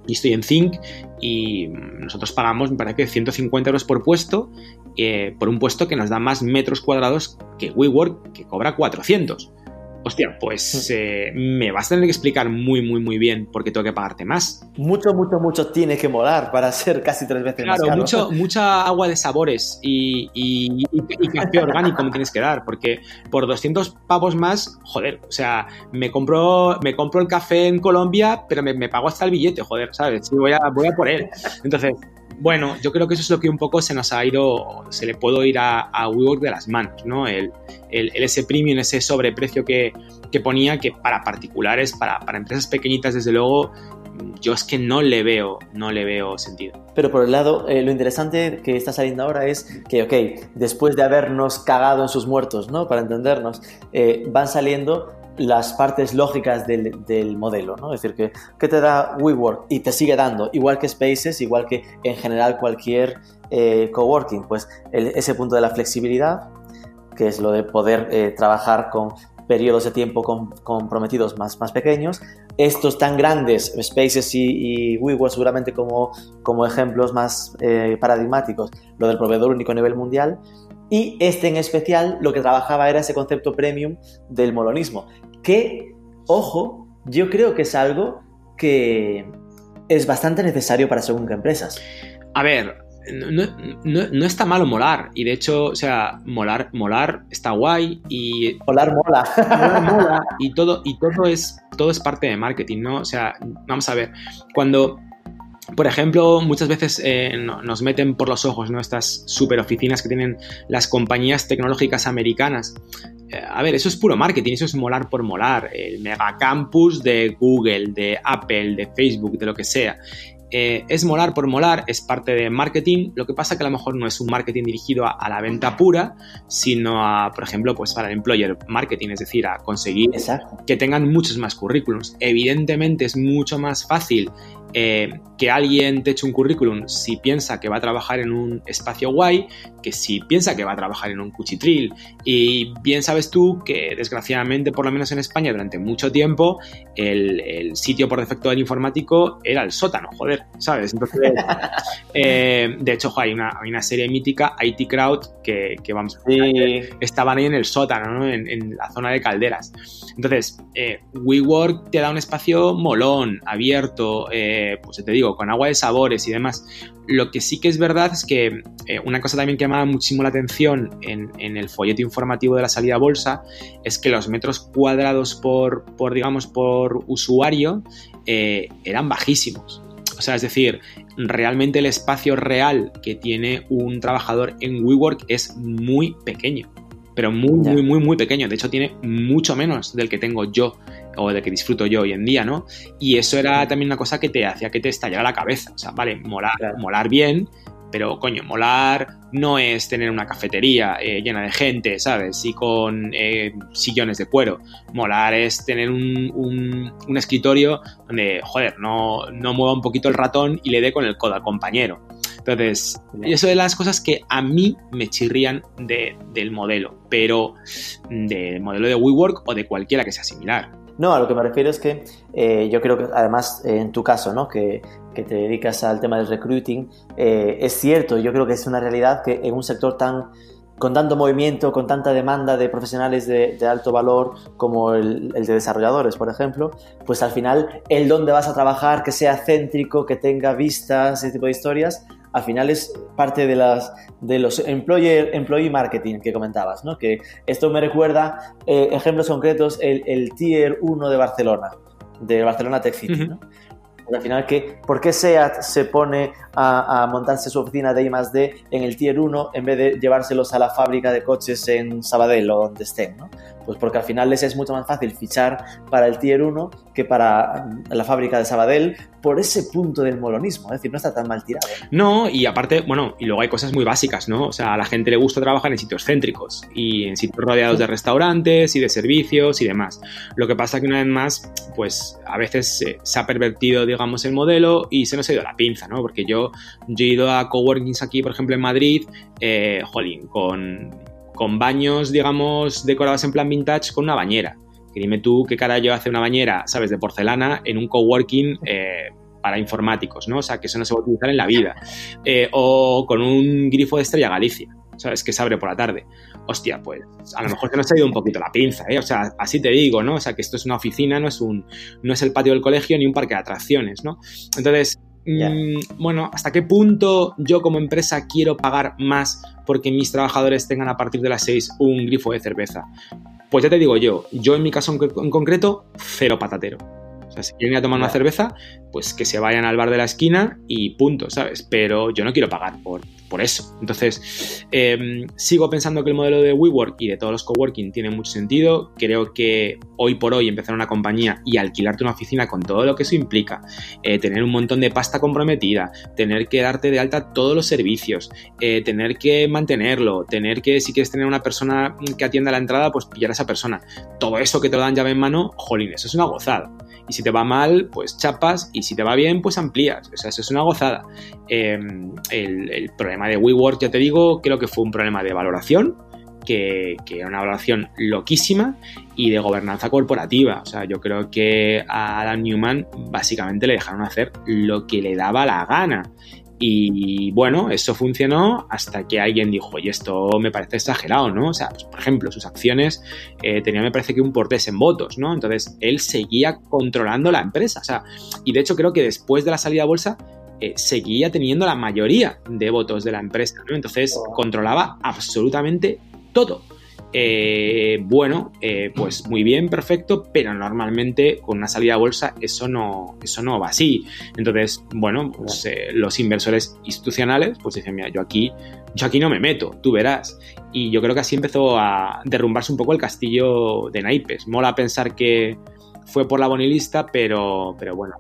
y estoy en Zinc y nosotros pagamos, me parece que 150 euros por puesto, eh, por un puesto que nos da más metros cuadrados que WeWork, que cobra 400. Hostia, pues eh, me vas a tener que explicar muy, muy, muy bien por qué tengo que pagarte más.
Mucho, mucho, mucho tiene que molar para ser casi tres veces más caro.
Mucho, mucha agua de sabores y, y, café orgánico me tienes que dar, porque por 200 pavos más, joder, o sea, me compro, me compro el café en Colombia, pero me, pago hasta el billete, joder, ¿sabes? voy a, voy a por él. Entonces, bueno, yo creo que eso es lo que un poco se nos ha ido, se le puede ir a, a WeWork de las manos, ¿no? El, el, ese premium, ese sobreprecio que, que, ponía, que para particulares, para, para, empresas pequeñitas, desde luego, yo es que no le veo, no le veo sentido.
Pero por el lado, eh, lo interesante que está saliendo ahora es que, ok, después de habernos cagado en sus muertos, ¿no? Para entendernos, eh, van saliendo las partes lógicas del, del, modelo, ¿no? Es decir, que, que, te da WeWork y te sigue dando, igual que Spaces, igual que en general cualquier eh, coworking, pues ese punto de la flexibilidad, que es lo de poder eh, trabajar con periodos de tiempo comprometidos más, más pequeños. Estos tan grandes, Spaces y, y WeWork seguramente como, como ejemplos más eh, paradigmáticos, lo del proveedor único a nivel mundial, y este en especial lo que trabajaba era ese concepto premium del molonismo, que, ojo, yo creo que es algo que es bastante necesario para según qué empresas.
A ver, no, está malo molar. Y de hecho, o sea, molar, molar está guay. Y.
Molar mola.
Molar mola. Y todo, y todo es, todo es parte de marketing, ¿no? O sea, vamos a ver. Cuando por ejemplo, muchas veces eh, nos meten por los ojos ¿no? estas super oficinas que tienen las compañías tecnológicas americanas. Eh, a ver, eso es puro marketing, eso es molar por molar. El megacampus de Google, de Apple, de Facebook, de lo que sea. Eh, es molar por molar, es parte de marketing, lo que pasa que a lo mejor no es un marketing dirigido a, la venta pura, sino a, por ejemplo, pues para el employer marketing, es decir, a conseguir que tengan muchos más currículums. Evidentemente es mucho más fácil eh, que alguien te eche un currículum si piensa que va a trabajar en un espacio guay, que si piensa que va a trabajar en un cuchitril. Y bien sabes tú que desgraciadamente, por lo menos en España, durante mucho tiempo, el, sitio por defecto del informático era el sótano, joder, ¿sabes? Entonces, eh, de hecho, hay, una, una, serie mítica, IT Crowd, que, vamos, estaban ahí en el sótano, en, la zona de calderas. Entonces, eh, WeWork te da un espacio molón, abierto, eh, pues te digo, con agua de sabores y demás. Lo que sí que es verdad es que eh, una cosa también que llamaba muchísimo la atención en, el folleto informativo de la salida a bolsa es que los metros cuadrados por, por digamos, por usuario eh, eran bajísimos. O sea, es decir, realmente el espacio real que tiene un trabajador en WeWork es muy pequeño pero muy, muy, muy, muy pequeño. De hecho, tiene mucho menos del que tengo yo o del que disfruto yo hoy en día, ¿no? Y eso era también una cosa que te hacía que te estallara la cabeza. O sea, vale, molar, molar bien, pero coño, molar no es tener una cafetería eh, llena de gente, ¿sabes? Y con eh, sillones de cuero. Molar es tener un, un, escritorio donde, joder, no, no mueva un poquito el ratón y le dé con el codo al compañero. Entonces, eso de las cosas que a mí me chirrían del modelo, pero del modelo de WeWork o de cualquiera que sea similar.
No, a lo que me refiero es que eh, yo creo que además en tu caso, ¿no? que, que, te dedicas al tema del recruiting, eh, es cierto, yo creo que es una realidad que en un sector tan con tanto movimiento, con tanta demanda de profesionales de, alto valor como el, el, de desarrolladores, por ejemplo, pues al final el dónde vas a trabajar, que sea céntrico, que tenga vistas, ese tipo de historias, al final es parte de, las, de los employer, employee marketing que comentabas, ¿no? Que esto me recuerda eh, ejemplos concretos, el, el, Tier 1 de Barcelona, de Barcelona Tech City, ¿no? al final, ¿qué, ¿por qué SEAT se pone a, a, montarse su oficina de I+.D. en el Tier 1 en vez de llevárselos a la fábrica de coches en Sabadell o donde estén? ¿no? Pues porque al final les es mucho más fácil fichar para el Tier 1 que para la fábrica de Sabadell por ese punto del molonismo, es decir, no está tan mal tirado.
No, y aparte, bueno, y luego hay cosas muy básicas, ¿no? O sea, a la gente le gusta trabajar en sitios céntricos y en sitios rodeados de restaurantes y de servicios y demás. Lo que pasa que una vez más, pues a veces se ha pervertido, digamos, el modelo y se nos ha ido la pinza, ¿no? Porque yo, yo he ido a coworkings aquí, por ejemplo, en Madrid, eh, jolín, con con baños, digamos, decorados en plan vintage con una bañera. Que dime tú qué carajo hace una bañera, ¿sabes? De porcelana en un coworking eh, para informáticos, ¿no? O sea, que eso no se va a utilizar en la vida. Eh, o con un grifo de Estrella Galicia. ¿sabes? Que se abre por la tarde. Hostia, pues a lo mejor se nos ha ido un poquito la pinza, ¿eh? O sea, así te digo, ¿no? O sea, que esto es una oficina, no es, un, no es el patio del colegio ni un parque de atracciones, ¿no? Entonces, mm, bueno, ¿hasta qué punto yo como empresa quiero pagar más porque mis trabajadores tengan a partir de las 6 un grifo de cerveza? Pues ya te digo yo, yo en mi caso en concreto, cero patatero. O sea, si quieren ir a tomar una cerveza, pues que se vayan al bar de la esquina y punto, ¿sabes? Pero yo no quiero pagar por, por eso. Entonces, em, sigo pensando que el modelo de WeWork y de todos los coworking tiene mucho sentido. Creo que hoy por hoy empezar una compañía y alquilarte una oficina con todo lo que eso implica, eh, tener un montón de pasta comprometida, tener que darte de alta todos los servicios, eh, tener que mantenerlo, tener que, si quieres tener una persona que atienda la entrada, pues pillar a esa persona. Todo eso que te lo dan llave en mano, jolín, eso es una gozada. Y si te va mal, pues chapas, y si te va bien, pues amplías. O sea, eso es una gozada. Em, el, problema de WeWork, ya te digo, creo que fue un problema de valoración, que, era una valoración loquísima y de gobernanza corporativa. O sea, yo creo que a Adam Newman básicamente le dejaron hacer lo que le daba la gana. Y bueno, eso funcionó hasta que alguien dijo, oye, esto me parece exagerado, ¿no? O sea, pues, por ejemplo, sus acciones eh, tenían, me parece que un portés en votos, ¿no? Entonces, él seguía controlando la empresa. O sea, y de hecho creo que después de la salida a bolsa, eh, seguía teniendo la mayoría de votos de la empresa, ¿no? Entonces, controlaba absolutamente todo. Eh, bueno, eh, pues muy bien, perfecto, pero normalmente con una salida a bolsa eso no, eso no va así. Entonces, bueno, pues, eh, los inversores institucionales pues dicen, mira, yo aquí, yo aquí no me meto, tú verás. Y yo creo que así empezó a derrumbarse un poco el castillo de naipes. Mola pensar que fue por la bonilista, pero, pero bueno,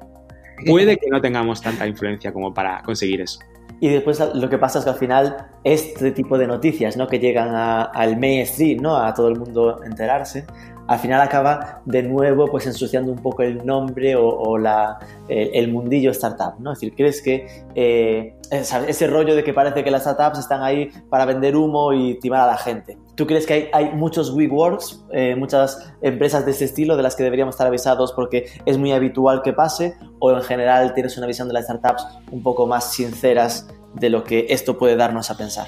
puede que no tengamos tanta influencia como para conseguir eso.
Y después lo que pasa es que al final este tipo de noticias ¿no? que llegan al mainstream, ¿no? a todo el mundo enterarse, al final acaba de nuevo pues ensuciando un poco el nombre o, la, el, mundillo startup, ¿no? Es decir, ¿crees que eh, ese rollo de que parece que las startups están ahí para vender humo y timar a la gente? ¿Tú crees que hay, muchos WeWorks, eh, muchas empresas de ese estilo de las que deberíamos estar avisados porque es muy habitual que pase? ¿O en general tienes una visión de las startups un poco más sinceras de lo que esto puede darnos a pensar?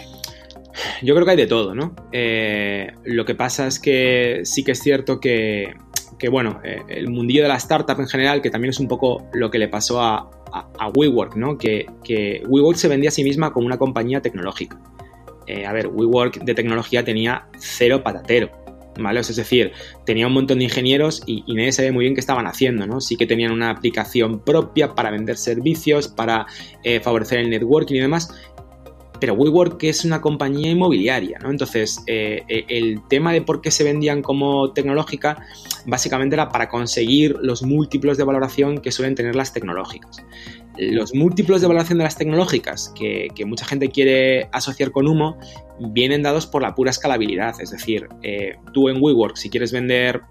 Yo creo que hay de todo, ¿no? Eh, lo que pasa es que sí que es cierto que, bueno, eh, el mundillo de la startup en general, que también es un poco lo que le pasó a, WeWork, ¿no? Que, WeWork se vendía a sí misma como una compañía tecnológica. Eh, a ver, WeWork de tecnología tenía cero patatero. ¿Vale? es decir, tenía un montón de ingenieros y, y, nadie sabía muy bien qué estaban haciendo, ¿no? Sí que tenían una aplicación propia para vender servicios, para favorecer el networking y demás, pero WeWork es una compañía inmobiliaria, ¿no? Entonces, eh, eh, el tema de por qué se vendían como tecnológica básicamente era para conseguir los múltiplos de valoración que suelen tener las tecnológicas. Los múltiplos de valoración de las tecnológicas que, mucha gente quiere asociar con humo vienen dados por la pura escalabilidad, es decir, eh, tú en WeWork si quieres vender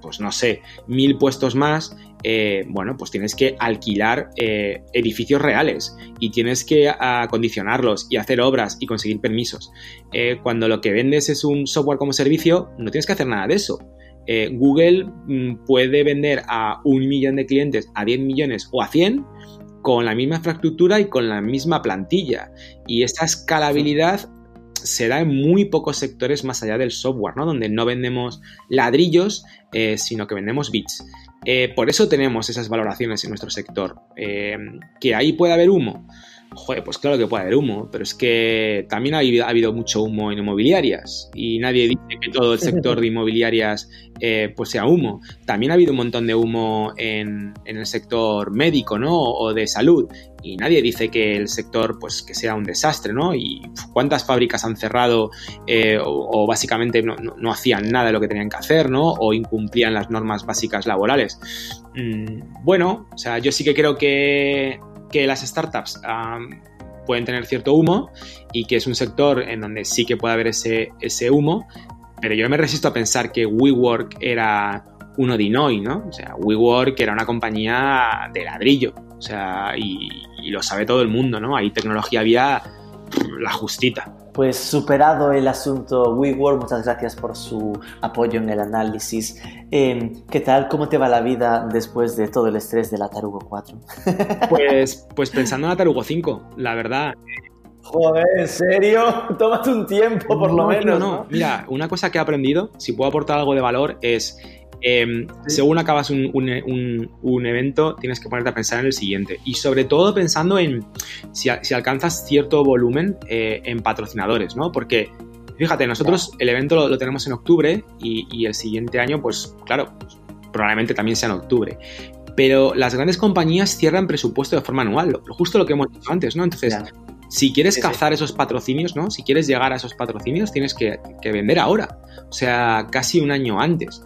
pues no sé, mil puestos más, eh, bueno, pues tienes que alquilar eh, edificios reales y tienes que acondicionarlos y hacer obras y conseguir permisos. Cuando lo que vendes es un software como servicio, no tienes que hacer nada de eso. Google mm, puede vender a un millón de clientes, a 10 millones o a 100 con la misma infraestructura y con la misma plantilla. Y esta escalabilidad se da en muy pocos sectores más allá del software, ¿no? Donde no vendemos ladrillos, eh, sino que vendemos bits. Eh, por eso tenemos esas valoraciones en nuestro sector. Eh, que ahí puede haber humo. Joder, pues claro que puede haber humo, pero es que también ha habido, mucho humo en inmobiliarias y nadie dice que todo el sector de inmobiliarias pues sea humo. También ha habido un montón de humo en, en, el sector médico, ¿no? O de salud y nadie dice que el sector pues que sea un desastre, ¿no? Y cuántas fábricas han cerrado eh, o, básicamente no, hacían nada de lo que tenían que hacer, ¿no? O incumplían las normas básicas laborales. Mm, bueno, o sea, yo sí que creo que, las startups pueden tener cierto humo y que es un sector en donde sí que puede haber ese, ese humo, pero yo me resisto a pensar que WeWork era uno de Inoi, ¿no? O sea, WeWork era una compañía de ladrillo, o sea, y, y lo sabe todo el mundo, ¿no? Ahí tecnología había la justita.
Pues superado el asunto WeWork, muchas gracias por su apoyo en el análisis. Em, ¿Qué tal? ¿Cómo te va la vida después de todo el estrés de la Tarugo 4?
Pues, pues pensando en la Tarugo 5, la verdad.
Joder, ¿en serio? Tómate un tiempo, por lo menos. No, no,
mira, una cosa que he aprendido, si puedo aportar algo de valor, es em, según acabas un, evento, tienes que ponerte a pensar en el siguiente. Y sobre todo pensando en si, alcanzas cierto volumen eh, en patrocinadores, ¿no? Porque, fíjate, nosotros el evento lo, tenemos en octubre y, el siguiente año, pues claro, probablemente también sea en octubre. Pero las grandes compañías cierran presupuesto de forma anual, justo lo que hemos dicho antes, ¿no? Entonces, si quieres cazar esos patrocinios, ¿no? Si quieres llegar a esos patrocinios, tienes que, vender ahora. O sea, casi un año antes.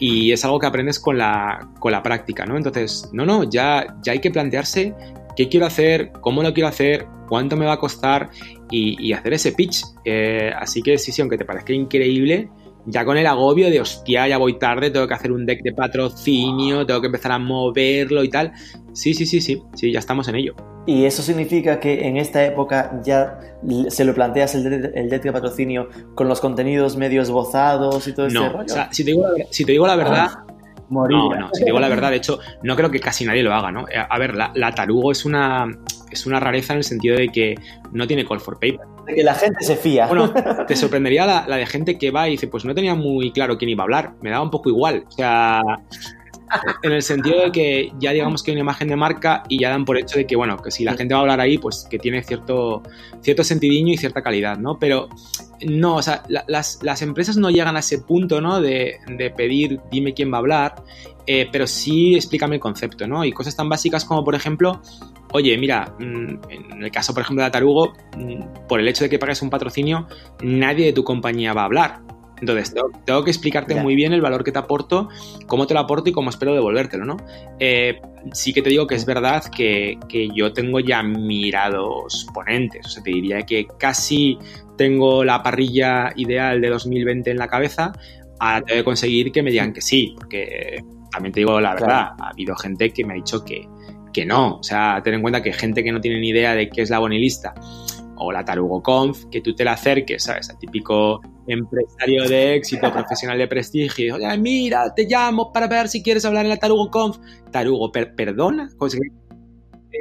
Y es algo que aprendes con la, con la práctica, ¿no? Entonces, no, no, ya, ya hay que plantearse qué quiero hacer, cómo lo quiero hacer, cuánto me va a costar y, hacer ese pitch. Eh, así que sí, sí, aunque te parezca increíble, ya con el agobio de hostia, ya voy tarde, tengo que hacer un deck de patrocinio, tengo que empezar a moverlo y tal. Sí, sí, sí, sí, sí, ya estamos en ello.
Y eso significa que en esta época ya se lo planteas el, el deck de patrocinio con los contenidos medio esbozados y todo ese rollo.
O sea, si te digo la, si te digo la verdad. Ah, no, no, si te digo la verdad, de hecho, no creo que casi nadie lo haga, ¿no? A ver, la, la tarugo es una, es una rareza en el sentido de que no tiene call for paper.
De que la gente se fía.
Bueno, te sorprendería la, la, de gente que va y dice, pues no tenía muy claro quién iba a hablar, me daba un poco igual. O sea, en el sentido de que ya digamos que hay una imagen de marca y ya dan por hecho de que, bueno, que si la gente va a hablar ahí, pues que tiene cierto, cierto sentidiño y cierta calidad, ¿no? Pero no, o sea, las, las, empresas no llegan a ese punto, ¿no? De, de pedir, dime quién va a hablar, eh, pero sí explícame el concepto, ¿no? Y cosas tan básicas como, por ejemplo, oye, mira, mm, en el caso, por ejemplo, de Atarugo, mm, por el hecho de que pagues un patrocinio, nadie de tu compañía va a hablar. Entonces, tengo, que explicarte muy bien el valor que te aporto, cómo te lo aporto y cómo espero devolvértelo, ¿no? Eh, sí que te digo que es verdad que, yo tengo ya mirados ponentes, o sea, te diría que casi tengo la parrilla ideal de 2020 en la cabeza, ahora tengo que conseguir que me digan que sí, porque también te digo la verdad, ha habido gente que me ha dicho que, que no, o sea, ten en cuenta que gente que no tiene ni idea de qué es la bonilista o la Tarugo Conf, que tú te la acerques, ¿sabes? Al típico empresario de éxito, profesional de prestigio, Oye, mira, te llamo para ver si quieres hablar en la Tarugo Conf. Tarugo, ¿perdona?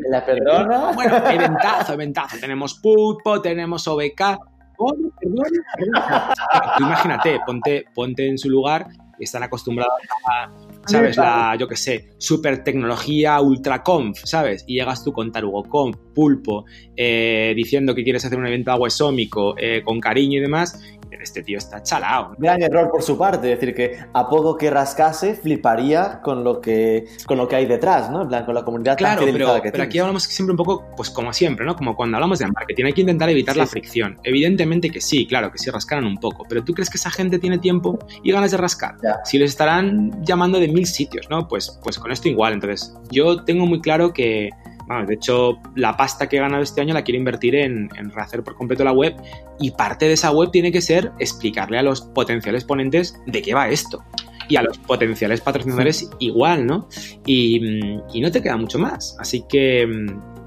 ¿La perdona?
Bueno, eventazo, eventazo. Tenemos pulpo, tenemos OBK. perdona, Tú imagínate, ponte, ponte en su lugar están acostumbrados a, ¿sabes? La, yo qué sé, super tecnología ultraconf, ¿sabes? Y llegas tú con TarugoConf, Pulpo, eh, diciendo que quieres hacer un evento aguesómico eh, con cariño y demás, este tío está chalado.
Gran error por su parte, es decir, que a poco que rascase, fliparía con lo que, con lo que hay detrás, ¿no? En plan, con la comunidad
claro, pero, pero aquí hablamos siempre un poco, pues como siempre, ¿no? Como cuando hablamos de marketing, hay que intentar evitar la fricción. Evidentemente que sí, claro, que sí rascaran un poco, pero ¿tú crees que esa gente tiene tiempo y ganas de rascar? Si les estarán llamando de mil sitios, ¿no? Pues, pues con esto igual. Entonces, yo tengo muy claro que de hecho, la pasta que he ganado este año la quiero invertir en, rehacer por completo la web y parte de esa web tiene que ser explicarle a los potenciales ponentes de qué va esto. Y a los potenciales patrocinadores igual, ¿no? Y, no te queda mucho más. Así que,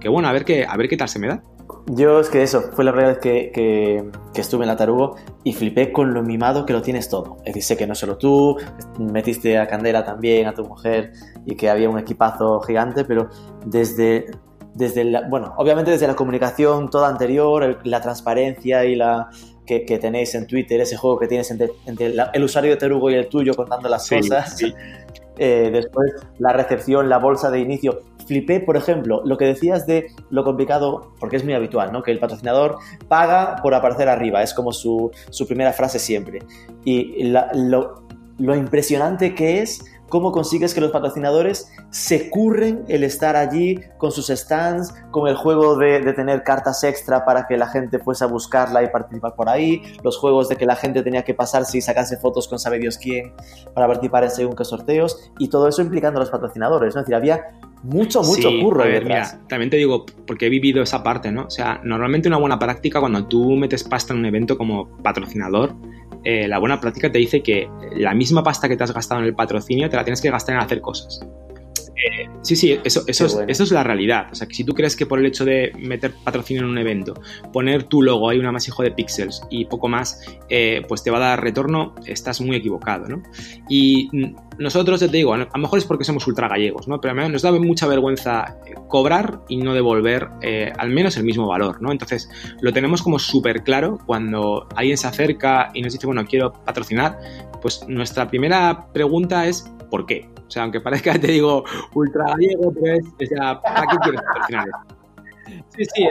que bueno, a ver, qué, a ver qué tal se me da.
Yo es que eso, fue la primera vez que, que, estuve en la Tarugo y flipé con lo mimado que lo tienes todo. Es decir, sé que no solo tú, metiste a Candela también, a tu mujer, y que había un equipazo gigante, pero desde, desde la, bueno, obviamente desde la comunicación toda anterior, la transparencia y la, que, tenéis en Twitter, ese juego que tienes entre, el usuario de Tarugo y el tuyo contando las cosas. Eh, después la recepción, la bolsa de inicio flipé, por ejemplo, lo que decías de lo complicado, porque es muy habitual, ¿no? Que el patrocinador paga por aparecer arriba, es como su, primera frase siempre. Y lo, lo impresionante que es cómo consigues que los patrocinadores se curren el estar allí con sus stands, con el juego de, tener cartas extra para que la gente fuese a buscarla y participar por ahí, los juegos de que la gente tenía que pasarse y sacarse fotos con sabe Dios quién para participar en según qué sorteos, y todo eso implicando a los patrocinadores, ¿no? Es decir, había mucho, mucho curro.
A ver, mira, también te digo, porque he vivido esa parte, ¿no? O sea, normalmente una buena práctica cuando tú metes pasta en un evento como patrocinador, eh, la buena práctica te dice que la misma pasta que te has gastado en el patrocinio te la tienes que gastar en hacer cosas. Eh, sí, sí, eso, eso, es, eso es la realidad. O sea, que si tú crees que por el hecho de meter patrocinio en un evento, poner tu logo, hay un amasijo de píxeles y poco más, eh, pues te va a dar retorno, estás muy equivocado, ¿no? Y nosotros, te digo, a lo mejor es porque somos ultra gallegos, ¿no? Pero nos da mucha vergüenza eh, cobrar y no devolver al menos el mismo valor, ¿no? Entonces, lo tenemos como súper claro cuando alguien se acerca y nos dice, bueno, quiero patrocinar, pues nuestra primera pregunta es ¿por qué? O sea, aunque parezca, te digo, ultra gallego, pero es, o sea, ¿para qué quieres patrocinar
Sí, sí,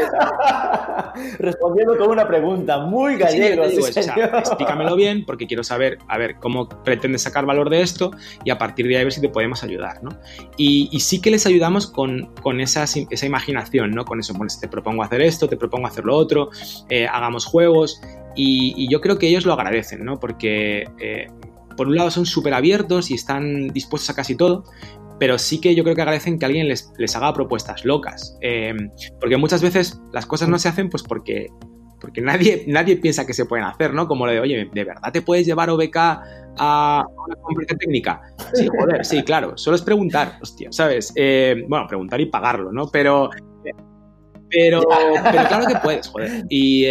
respondiendo con una pregunta muy gallego. Sí,
explícamelo bien porque quiero saber, a ver, cómo pretendes sacar valor de esto y a partir de ahí ver si te podemos ayudar, ¿no? Y, sí que les ayudamos con, con esa, esa, imaginación, ¿no? Con eso, bueno, te propongo hacer esto, te propongo hacer lo otro, eh, hagamos juegos y, yo creo que ellos lo agradecen, ¿no? Porque... Eh, por un lado son súper abiertos y están dispuestos a casi todo, pero sí que yo creo que agradecen que alguien les, haga propuestas locas. Eh, porque muchas veces las cosas no se hacen pues porque, porque nadie, nadie piensa que se pueden hacer, ¿no? Como lo de, oye, ¿de verdad te puedes llevar OBK a una conferencia técnica? Sí, joder, sí, claro. Solo es preguntar, hostia, ¿sabes? Eh, bueno, preguntar y pagarlo, ¿no? Pero pero, pero claro que puedes, joder. Y,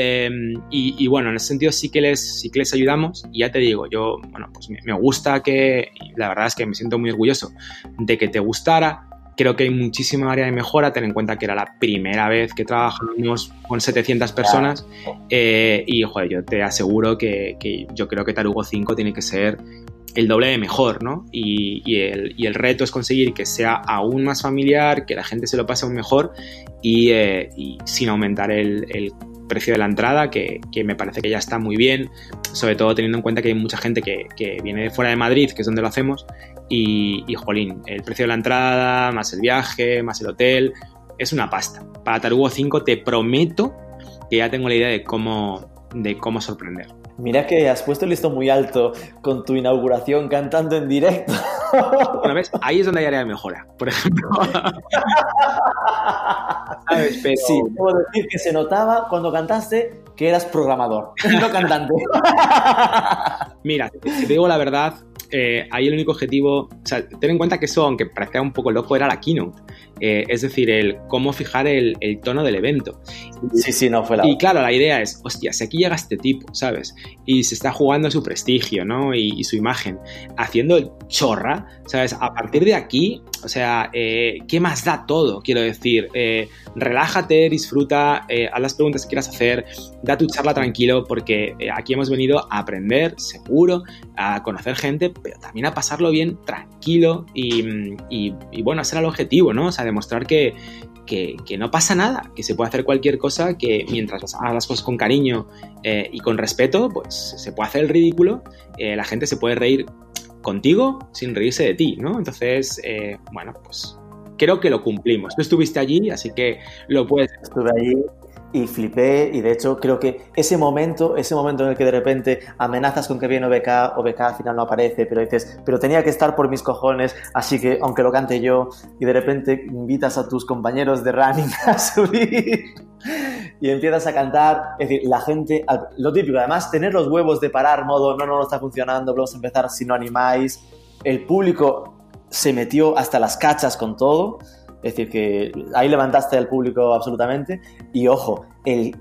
y, bueno, en ese sentido sí que les, sí que les ayudamos. Y ya te digo, yo, bueno, pues me, gusta que, la verdad es que me siento muy orgulloso de que te gustara. Creo que hay muchísima área de mejora. Ten en cuenta que era la primera vez que trabajamos con 700 personas. Eh, y, joder, yo te aseguro que, que yo creo que Tarugo 5 tiene que ser el doble de mejor, ¿no? Y, el, reto es conseguir que sea aún más familiar, que la gente se lo pase aún mejor y, eh, sin aumentar el, precio de la entrada, que, me parece que ya está muy bien, sobre todo teniendo en cuenta que hay mucha gente que, viene de fuera de Madrid, que es donde lo hacemos, y, jolín, el precio de la entrada, más el viaje, más el hotel, es una pasta. Para Tarugo 5 te prometo que ya tengo la idea de cómo, de cómo sorprender.
Mira que has puesto el listo muy alto con tu inauguración cantando en directo.
Bueno, ¿ves? Ahí es donde hay área de mejora, por ejemplo.
¿Sabes? Sí, puedo decir que se notaba cuando cantaste que eras programador, no cantante.
Mira, te digo la verdad, eh, ahí el único objetivo, o sea, ten en cuenta que eso, aunque parezca un poco loco, era la keynote. Eh, es decir, el cómo fijar el, tono del evento.
Sí, sí, no fue la.
Y claro, la idea es, hostia, si aquí llega este tipo, ¿sabes? Y se está jugando su prestigio, ¿no? Y, su imagen, haciendo el chorra, ¿sabes? A partir de aquí, o sea, eh, ¿qué más da todo? Quiero decir, relájate, disfruta, haz las preguntas que quieras hacer, da tu charla tranquilo, porque aquí hemos venido a aprender, seguro, a conocer gente, pero también a pasarlo bien tranquilo y, bueno, ese era el objetivo, ¿no? O sea, demostrar que, no pasa nada, que se puede hacer cualquier cosa, que mientras hagas las cosas con cariño eh, y con respeto, pues se puede hacer el ridículo, eh, la gente se puede reír contigo sin reírse de ti, ¿no? Entonces, eh, bueno, pues creo que lo cumplimos. Tú estuviste allí, así que lo puedes.
Allí y flipé y de hecho creo que ese momento, ese momento en el que de repente amenazas con que viene OBK, OBK al final no aparece, pero dices, pero tenía que estar por mis cojones, así que aunque lo cante yo y de repente invitas a tus compañeros de running a subir y empiezas a cantar, es decir, la gente, lo típico, además tener los huevos de parar, modo, no, no, no está funcionando, vamos a empezar si no animáis, el público se metió hasta las cachas con todo es decir, que ahí levantaste al público absolutamente. Y ojo, el,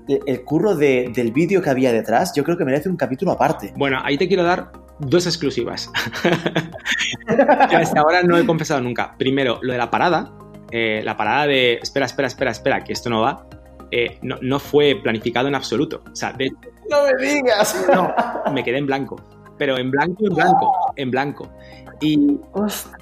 curro del vídeo que había detrás, yo creo que merece un capítulo aparte.
Bueno, ahí te quiero dar dos exclusivas. que hasta ahora no he confesado nunca. Primero, lo de la parada. Eh, la parada de espera, espera, espera, espera, que esto no va. Eh, no, fue planificado en absoluto. O sea, de...
No me digas.
No, me quedé en blanco. Pero en blanco, en blanco, en blanco. Y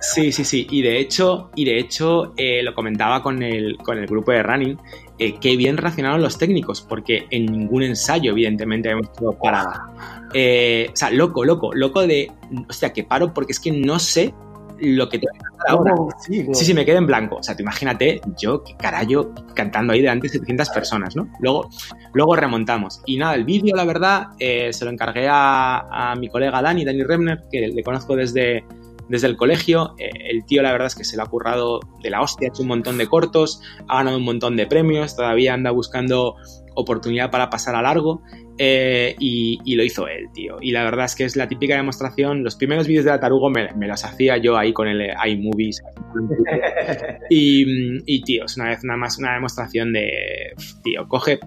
sí, sí, sí. Y de hecho, y de hecho eh, lo comentaba con el, con el grupo de running, eh, que bien reaccionaron los técnicos, porque en ningún ensayo, evidentemente, hemos hecho parada. Eh, o sea, loco, loco, loco de, o sea, que paro porque es que no sé lo que te ahora. Sí, sí, me quedé en blanco. O sea, te imagínate, yo, qué carajo, cantando ahí delante de 700 personas, ¿no? Luego, luego remontamos. Y nada, el vídeo, la verdad, se lo encargué a, a, mi colega Dani, Dani Remner, que le conozco desde, desde el colegio. Eh, el tío, la verdad es que se lo ha currado de la hostia, ha hecho un montón de cortos, ha ganado un montón de premios, todavía anda buscando oportunidad para pasar a largo eh, y, lo hizo él, tío. Y la verdad es que es la típica demostración. Los primeros vídeos de la tarugo me, los hacía yo ahí con el iMovies. y, y, tío, es una vez nada más una demostración de, tío, coge,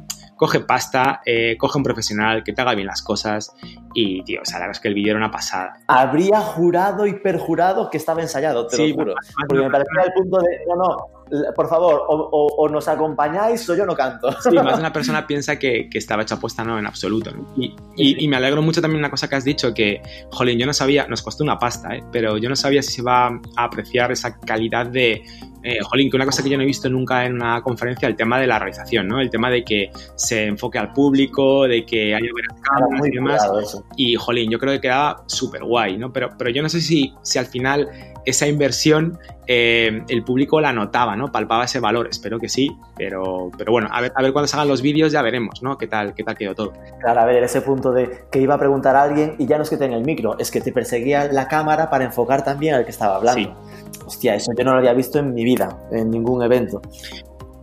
coge pasta, eh, coge un profesional que te haga bien las cosas y, tío, o sea, la verdad es que el vídeo era una pasada.
Habría jurado y perjurado que estaba ensayado, te lo juro. porque me parecía el punto de, no, no, por favor, o, nos acompañáis o yo no canto.
Sí, más de una persona piensa que, estaba hecha puesta, no, en absoluto. Y, me alegro mucho también una cosa que has dicho, que, jolín, yo no sabía, nos costó una pasta, ¿eh? pero yo no sabía si se iba a apreciar esa calidad de, eh, jolín, que una cosa que yo no he visto nunca en una conferencia, el tema de la realización, ¿no? El tema de que se enfoque al público, de que haya cámaras y demás. Y, jolín, yo creo que quedaba súper guay, ¿no? Pero, pero yo no sé si, si al final esa inversión eh, el público la notaba, ¿no? Palpaba ese valor, espero que sí, pero, pero bueno, a ver, a ver cuando salgan los vídeos ya veremos, ¿no? ¿Qué tal, qué tal quedó todo?
Claro, a ver, ese punto de que iba a preguntar a alguien y ya no es que tenga el micro, es que te perseguía la cámara para enfocar también al que estaba hablando. Hostia, eso yo no lo había visto en mi vida, en ningún evento.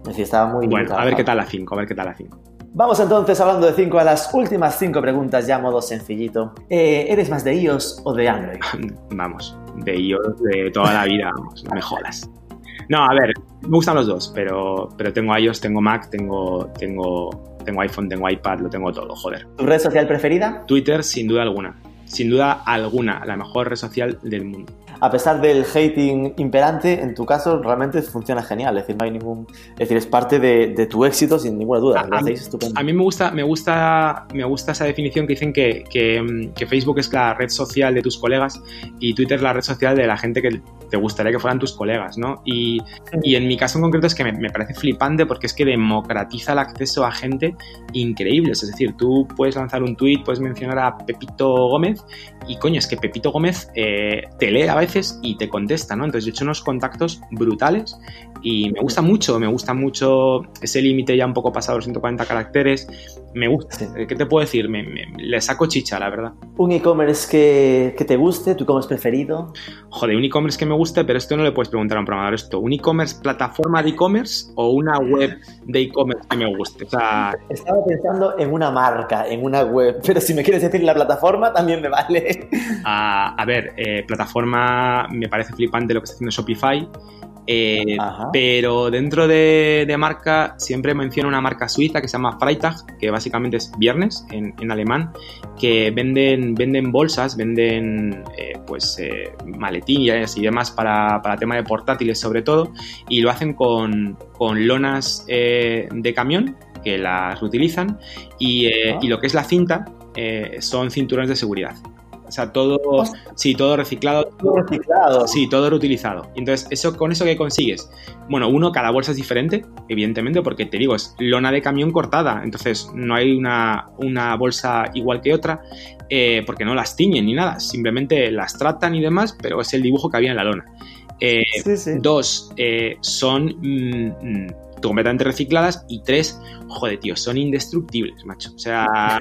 Es decir, estaba muy...
Bueno, a ver qué tal la 5, a ver qué tal la 5.
Vamos entonces hablando de 5 a las últimas 5 preguntas, ya modo sencillito. Eh, ¿Eres más de iOS o de Android?
Vamos, de iOS de toda la vida, vamos, no me jodas. No, a ver, me gustan los dos, pero, pero tengo iOS, tengo Mac, tengo, tengo, tengo iPhone, tengo iPad, lo tengo todo, joder.
¿Tu red social preferida?
Twitter, sin duda alguna. Sin duda alguna, la mejor red social del mundo
a pesar del hating imperante, en tu caso realmente funciona genial. Es decir, no hay ningún. Es decir, es parte de, tu éxito sin ninguna duda.
A, mí, me gusta, me gusta, me gusta esa definición que dicen que, que, Facebook es la red social de tus colegas y Twitter es la red social de la gente que te gustaría que fueran tus colegas, ¿no? Y, y en mi caso en concreto es que me, me, parece flipante porque es que democratiza el acceso a gente increíble. Es decir, tú puedes lanzar un tweet, puedes mencionar a Pepito Gómez y coño, es que Pepito Gómez eh, te lee a veces y te contesta, ¿no? Entonces yo he hecho unos contactos brutales y me gusta mucho, me gusta mucho ese límite ya un poco pasado los 140 caracteres. Me gusta, ¿qué te puedo decir? Me, le saco chicha, la verdad.
¿Un e-commerce que, que, te guste, tu e-commerce preferido?
Joder, un e-commerce que me guste, pero esto no le puedes preguntar a un programador esto. ¿Un e-commerce plataforma de e-commerce o una web de e-commerce que me guste? O sea...
Estaba pensando en una marca, en una web, pero si me quieres decir la plataforma también me vale.
A, ver, eh, plataforma me parece flipante lo que está haciendo Shopify. Eh, pero dentro de, marca siempre menciono una marca suiza que se llama Freitag, que básicamente es viernes en, alemán, que venden, venden bolsas, venden eh, pues maletines y demás para, para tema de portátiles sobre todo, y lo hacen con, lonas de camión que las utilizan y, ah. y, lo que es la cinta son cinturones de seguridad. O sea, todo, sí, todo reciclado.
Todo reciclado.
Sí, todo reutilizado. Entonces, eso, ¿con eso qué consigues? Bueno, uno, cada bolsa es diferente, evidentemente, porque te digo, es lona de camión cortada. Entonces, no hay una, bolsa igual que otra, eh, porque no las tiñen ni nada. Simplemente las tratan y demás, pero es el dibujo que había en la lona. Eh, dos, eh, son mm, mm, completamente recicladas y tres, joder, tío, son indestructibles, macho. O sea,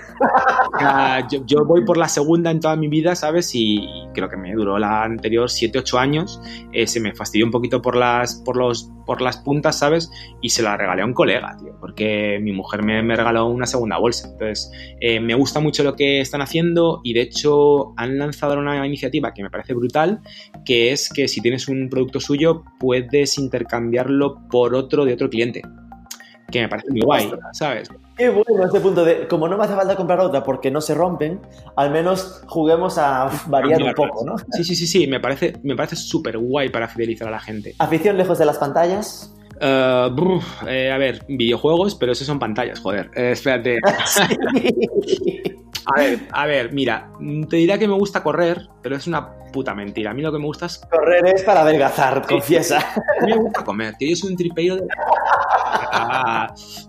yo, voy por la segunda en toda mi vida, ¿sabes? Y creo que me duró la anterior 7, 8 años. Eh, se me fastidió un poquito por las, por, los, por las puntas, ¿sabes? Y se la regalé a un colega, tío, porque mi mujer me, regaló una segunda bolsa. Entonces, eh, me gusta mucho lo que están haciendo y de hecho han lanzado una iniciativa que me parece brutal, que es que si tienes un producto suyo puedes intercambiarlo por otro de otro cliente que me parece muy guay, ¿sabes?
Qué bueno ese punto de, como no me hace falta comprar otra porque no se rompen, al menos juguemos a variar un poco, ¿no?
Sí, sí, sí, sí, me parece me parece súper guay para fidelizar a la gente.
¿Afición lejos de las pantallas?
Eh, eh, a ver, videojuegos, pero esos son pantallas, joder. Eh, espérate. A ver, a ver, mira, te diría que me gusta correr, pero es una puta mentira. A mí lo que me gusta es.
Correr es para adelgazar, confiesa.
A mí me gusta comer, tío. Yo soy un tripeiro de.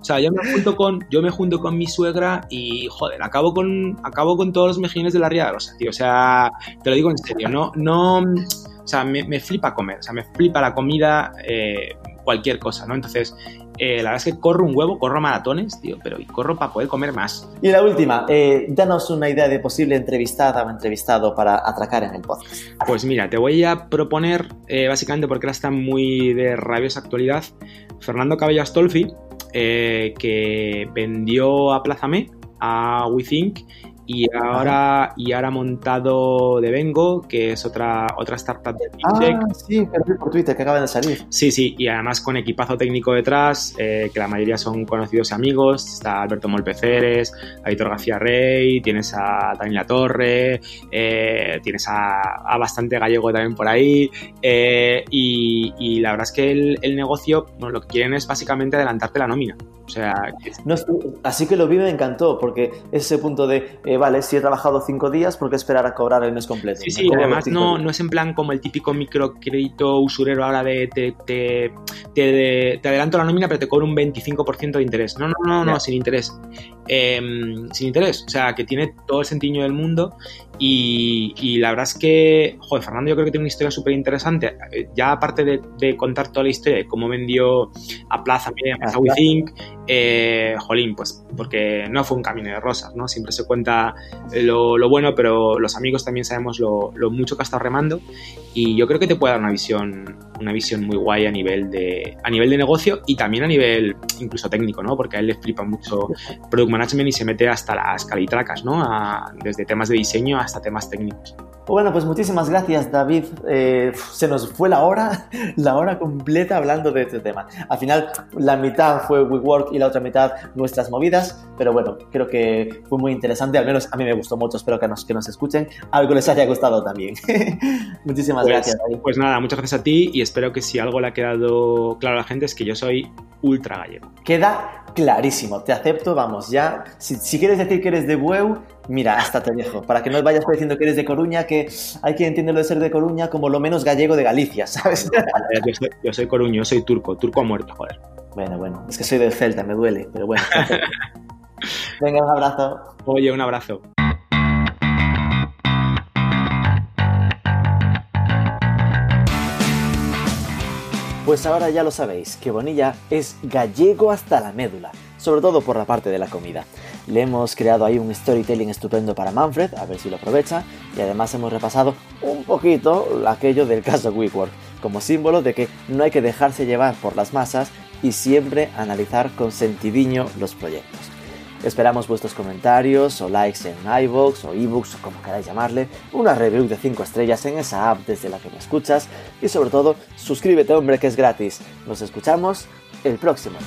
O sea, yo me junto con, yo me junto con mi suegra y joder, acabo con, acabo con todos los mejines de la Ría de Rosa, tío. O sea, te lo digo en serio, no, no, o sea, me, flipa comer, o sea, me flipa la comida, eh, cualquier cosa, ¿no? Entonces, eh, la verdad es que corro un huevo, corro maratones, tío, pero y corro para poder comer más.
Y la última, eh, danos una idea de posible entrevistada o entrevistado para atracar en el podcast.
Pues mira, te voy a proponer, básicamente porque ahora está muy de rabiosa actualidad, Fernando Cabello Astolfi, que vendió a Plazame, a WeThink, y ahora, y ahora montado de Vengo, que es otra, otra startup de
fintech. Ah, sí, por Twitter, que acaba de salir.
Sí, sí, y además con equipazo técnico detrás, eh, que la mayoría son conocidos y amigos. Está Alberto Molpeceres, Aitor García Rey, tienes a Daniela Torre, eh, tienes a, bastante gallego también por ahí. Eh, y, la verdad es que el, negocio, bueno, lo que quieren es básicamente adelantarte la nómina. O sea,
así que lo vi me encantó, porque ese punto de vale, si he trabajado cinco días, ¿por qué esperar a cobrar el mes completo?
Sí, sí, además no, no es en plan como el típico microcrédito usurero ahora de te, te, te, adelanto la nómina pero te cobro un 25% de interés. No, no, no, no, sin interés. Em, sin interés, o sea, que tiene todo el sentido del mundo y, la verdad es que, joder, Fernando yo creo que tiene una historia súper interesante. Ya aparte de, contar toda la historia de cómo vendió a Plaza, a WeThink, eh, jolín, pues porque no fue un camino de rosas, ¿no? Siempre se cuenta lo, bueno, pero los amigos también sabemos lo, mucho que ha estado remando y yo creo que te puede dar una visión, una visión muy guay a nivel de, a nivel de negocio y también a nivel incluso técnico, ¿no? Porque a él le flipa mucho product management y se mete hasta las calitracas, ¿no? desde temas de diseño hasta temas técnicos.
Bueno, pues muchísimas gracias David. Eh, se nos fue la hora, la hora completa hablando de este tema. Al final la mitad fue WeWork y la otra mitad nuestras movidas, pero bueno, creo que fue muy interesante, al menos a mí me gustó mucho, espero que nos, que nos escuchen, algo les haya gustado también. muchísimas
pues,
gracias
David. Pues nada, muchas gracias a ti y espero que si algo le ha quedado claro a la gente es que yo soy ultra gallego.
Queda clarísimo, te acepto, vamos, ya, si, quieres decir que eres de Bueu, mira, hasta te dejo, para que no vayas diciendo que eres de Coruña, que hay quien entiende lo de ser de Coruña como lo menos gallego de Galicia, ¿sabes?
Yo soy, yo soy coruño, yo soy turco, turco a muerto, joder.
Bueno, bueno, es que soy del Celta, me duele, pero bueno. Venga, un abrazo.
Oye, un abrazo.
Pues ahora ya lo sabéis, que Bonilla es gallego hasta la médula, sobre todo por la parte de la comida. Le hemos creado ahí un storytelling estupendo para Manfred, a ver si lo aprovecha, y además hemos repasado un poquito aquello del caso WeWork, como símbolo de que no hay que dejarse llevar por las masas y siempre analizar con sentidiño los proyectos. Esperamos vuestros comentarios o likes en iVoox o ebooks o como queráis llamarle, una review de 5 estrellas en esa app desde la que me escuchas y sobre todo suscríbete hombre que es gratis. Nos escuchamos el próximo.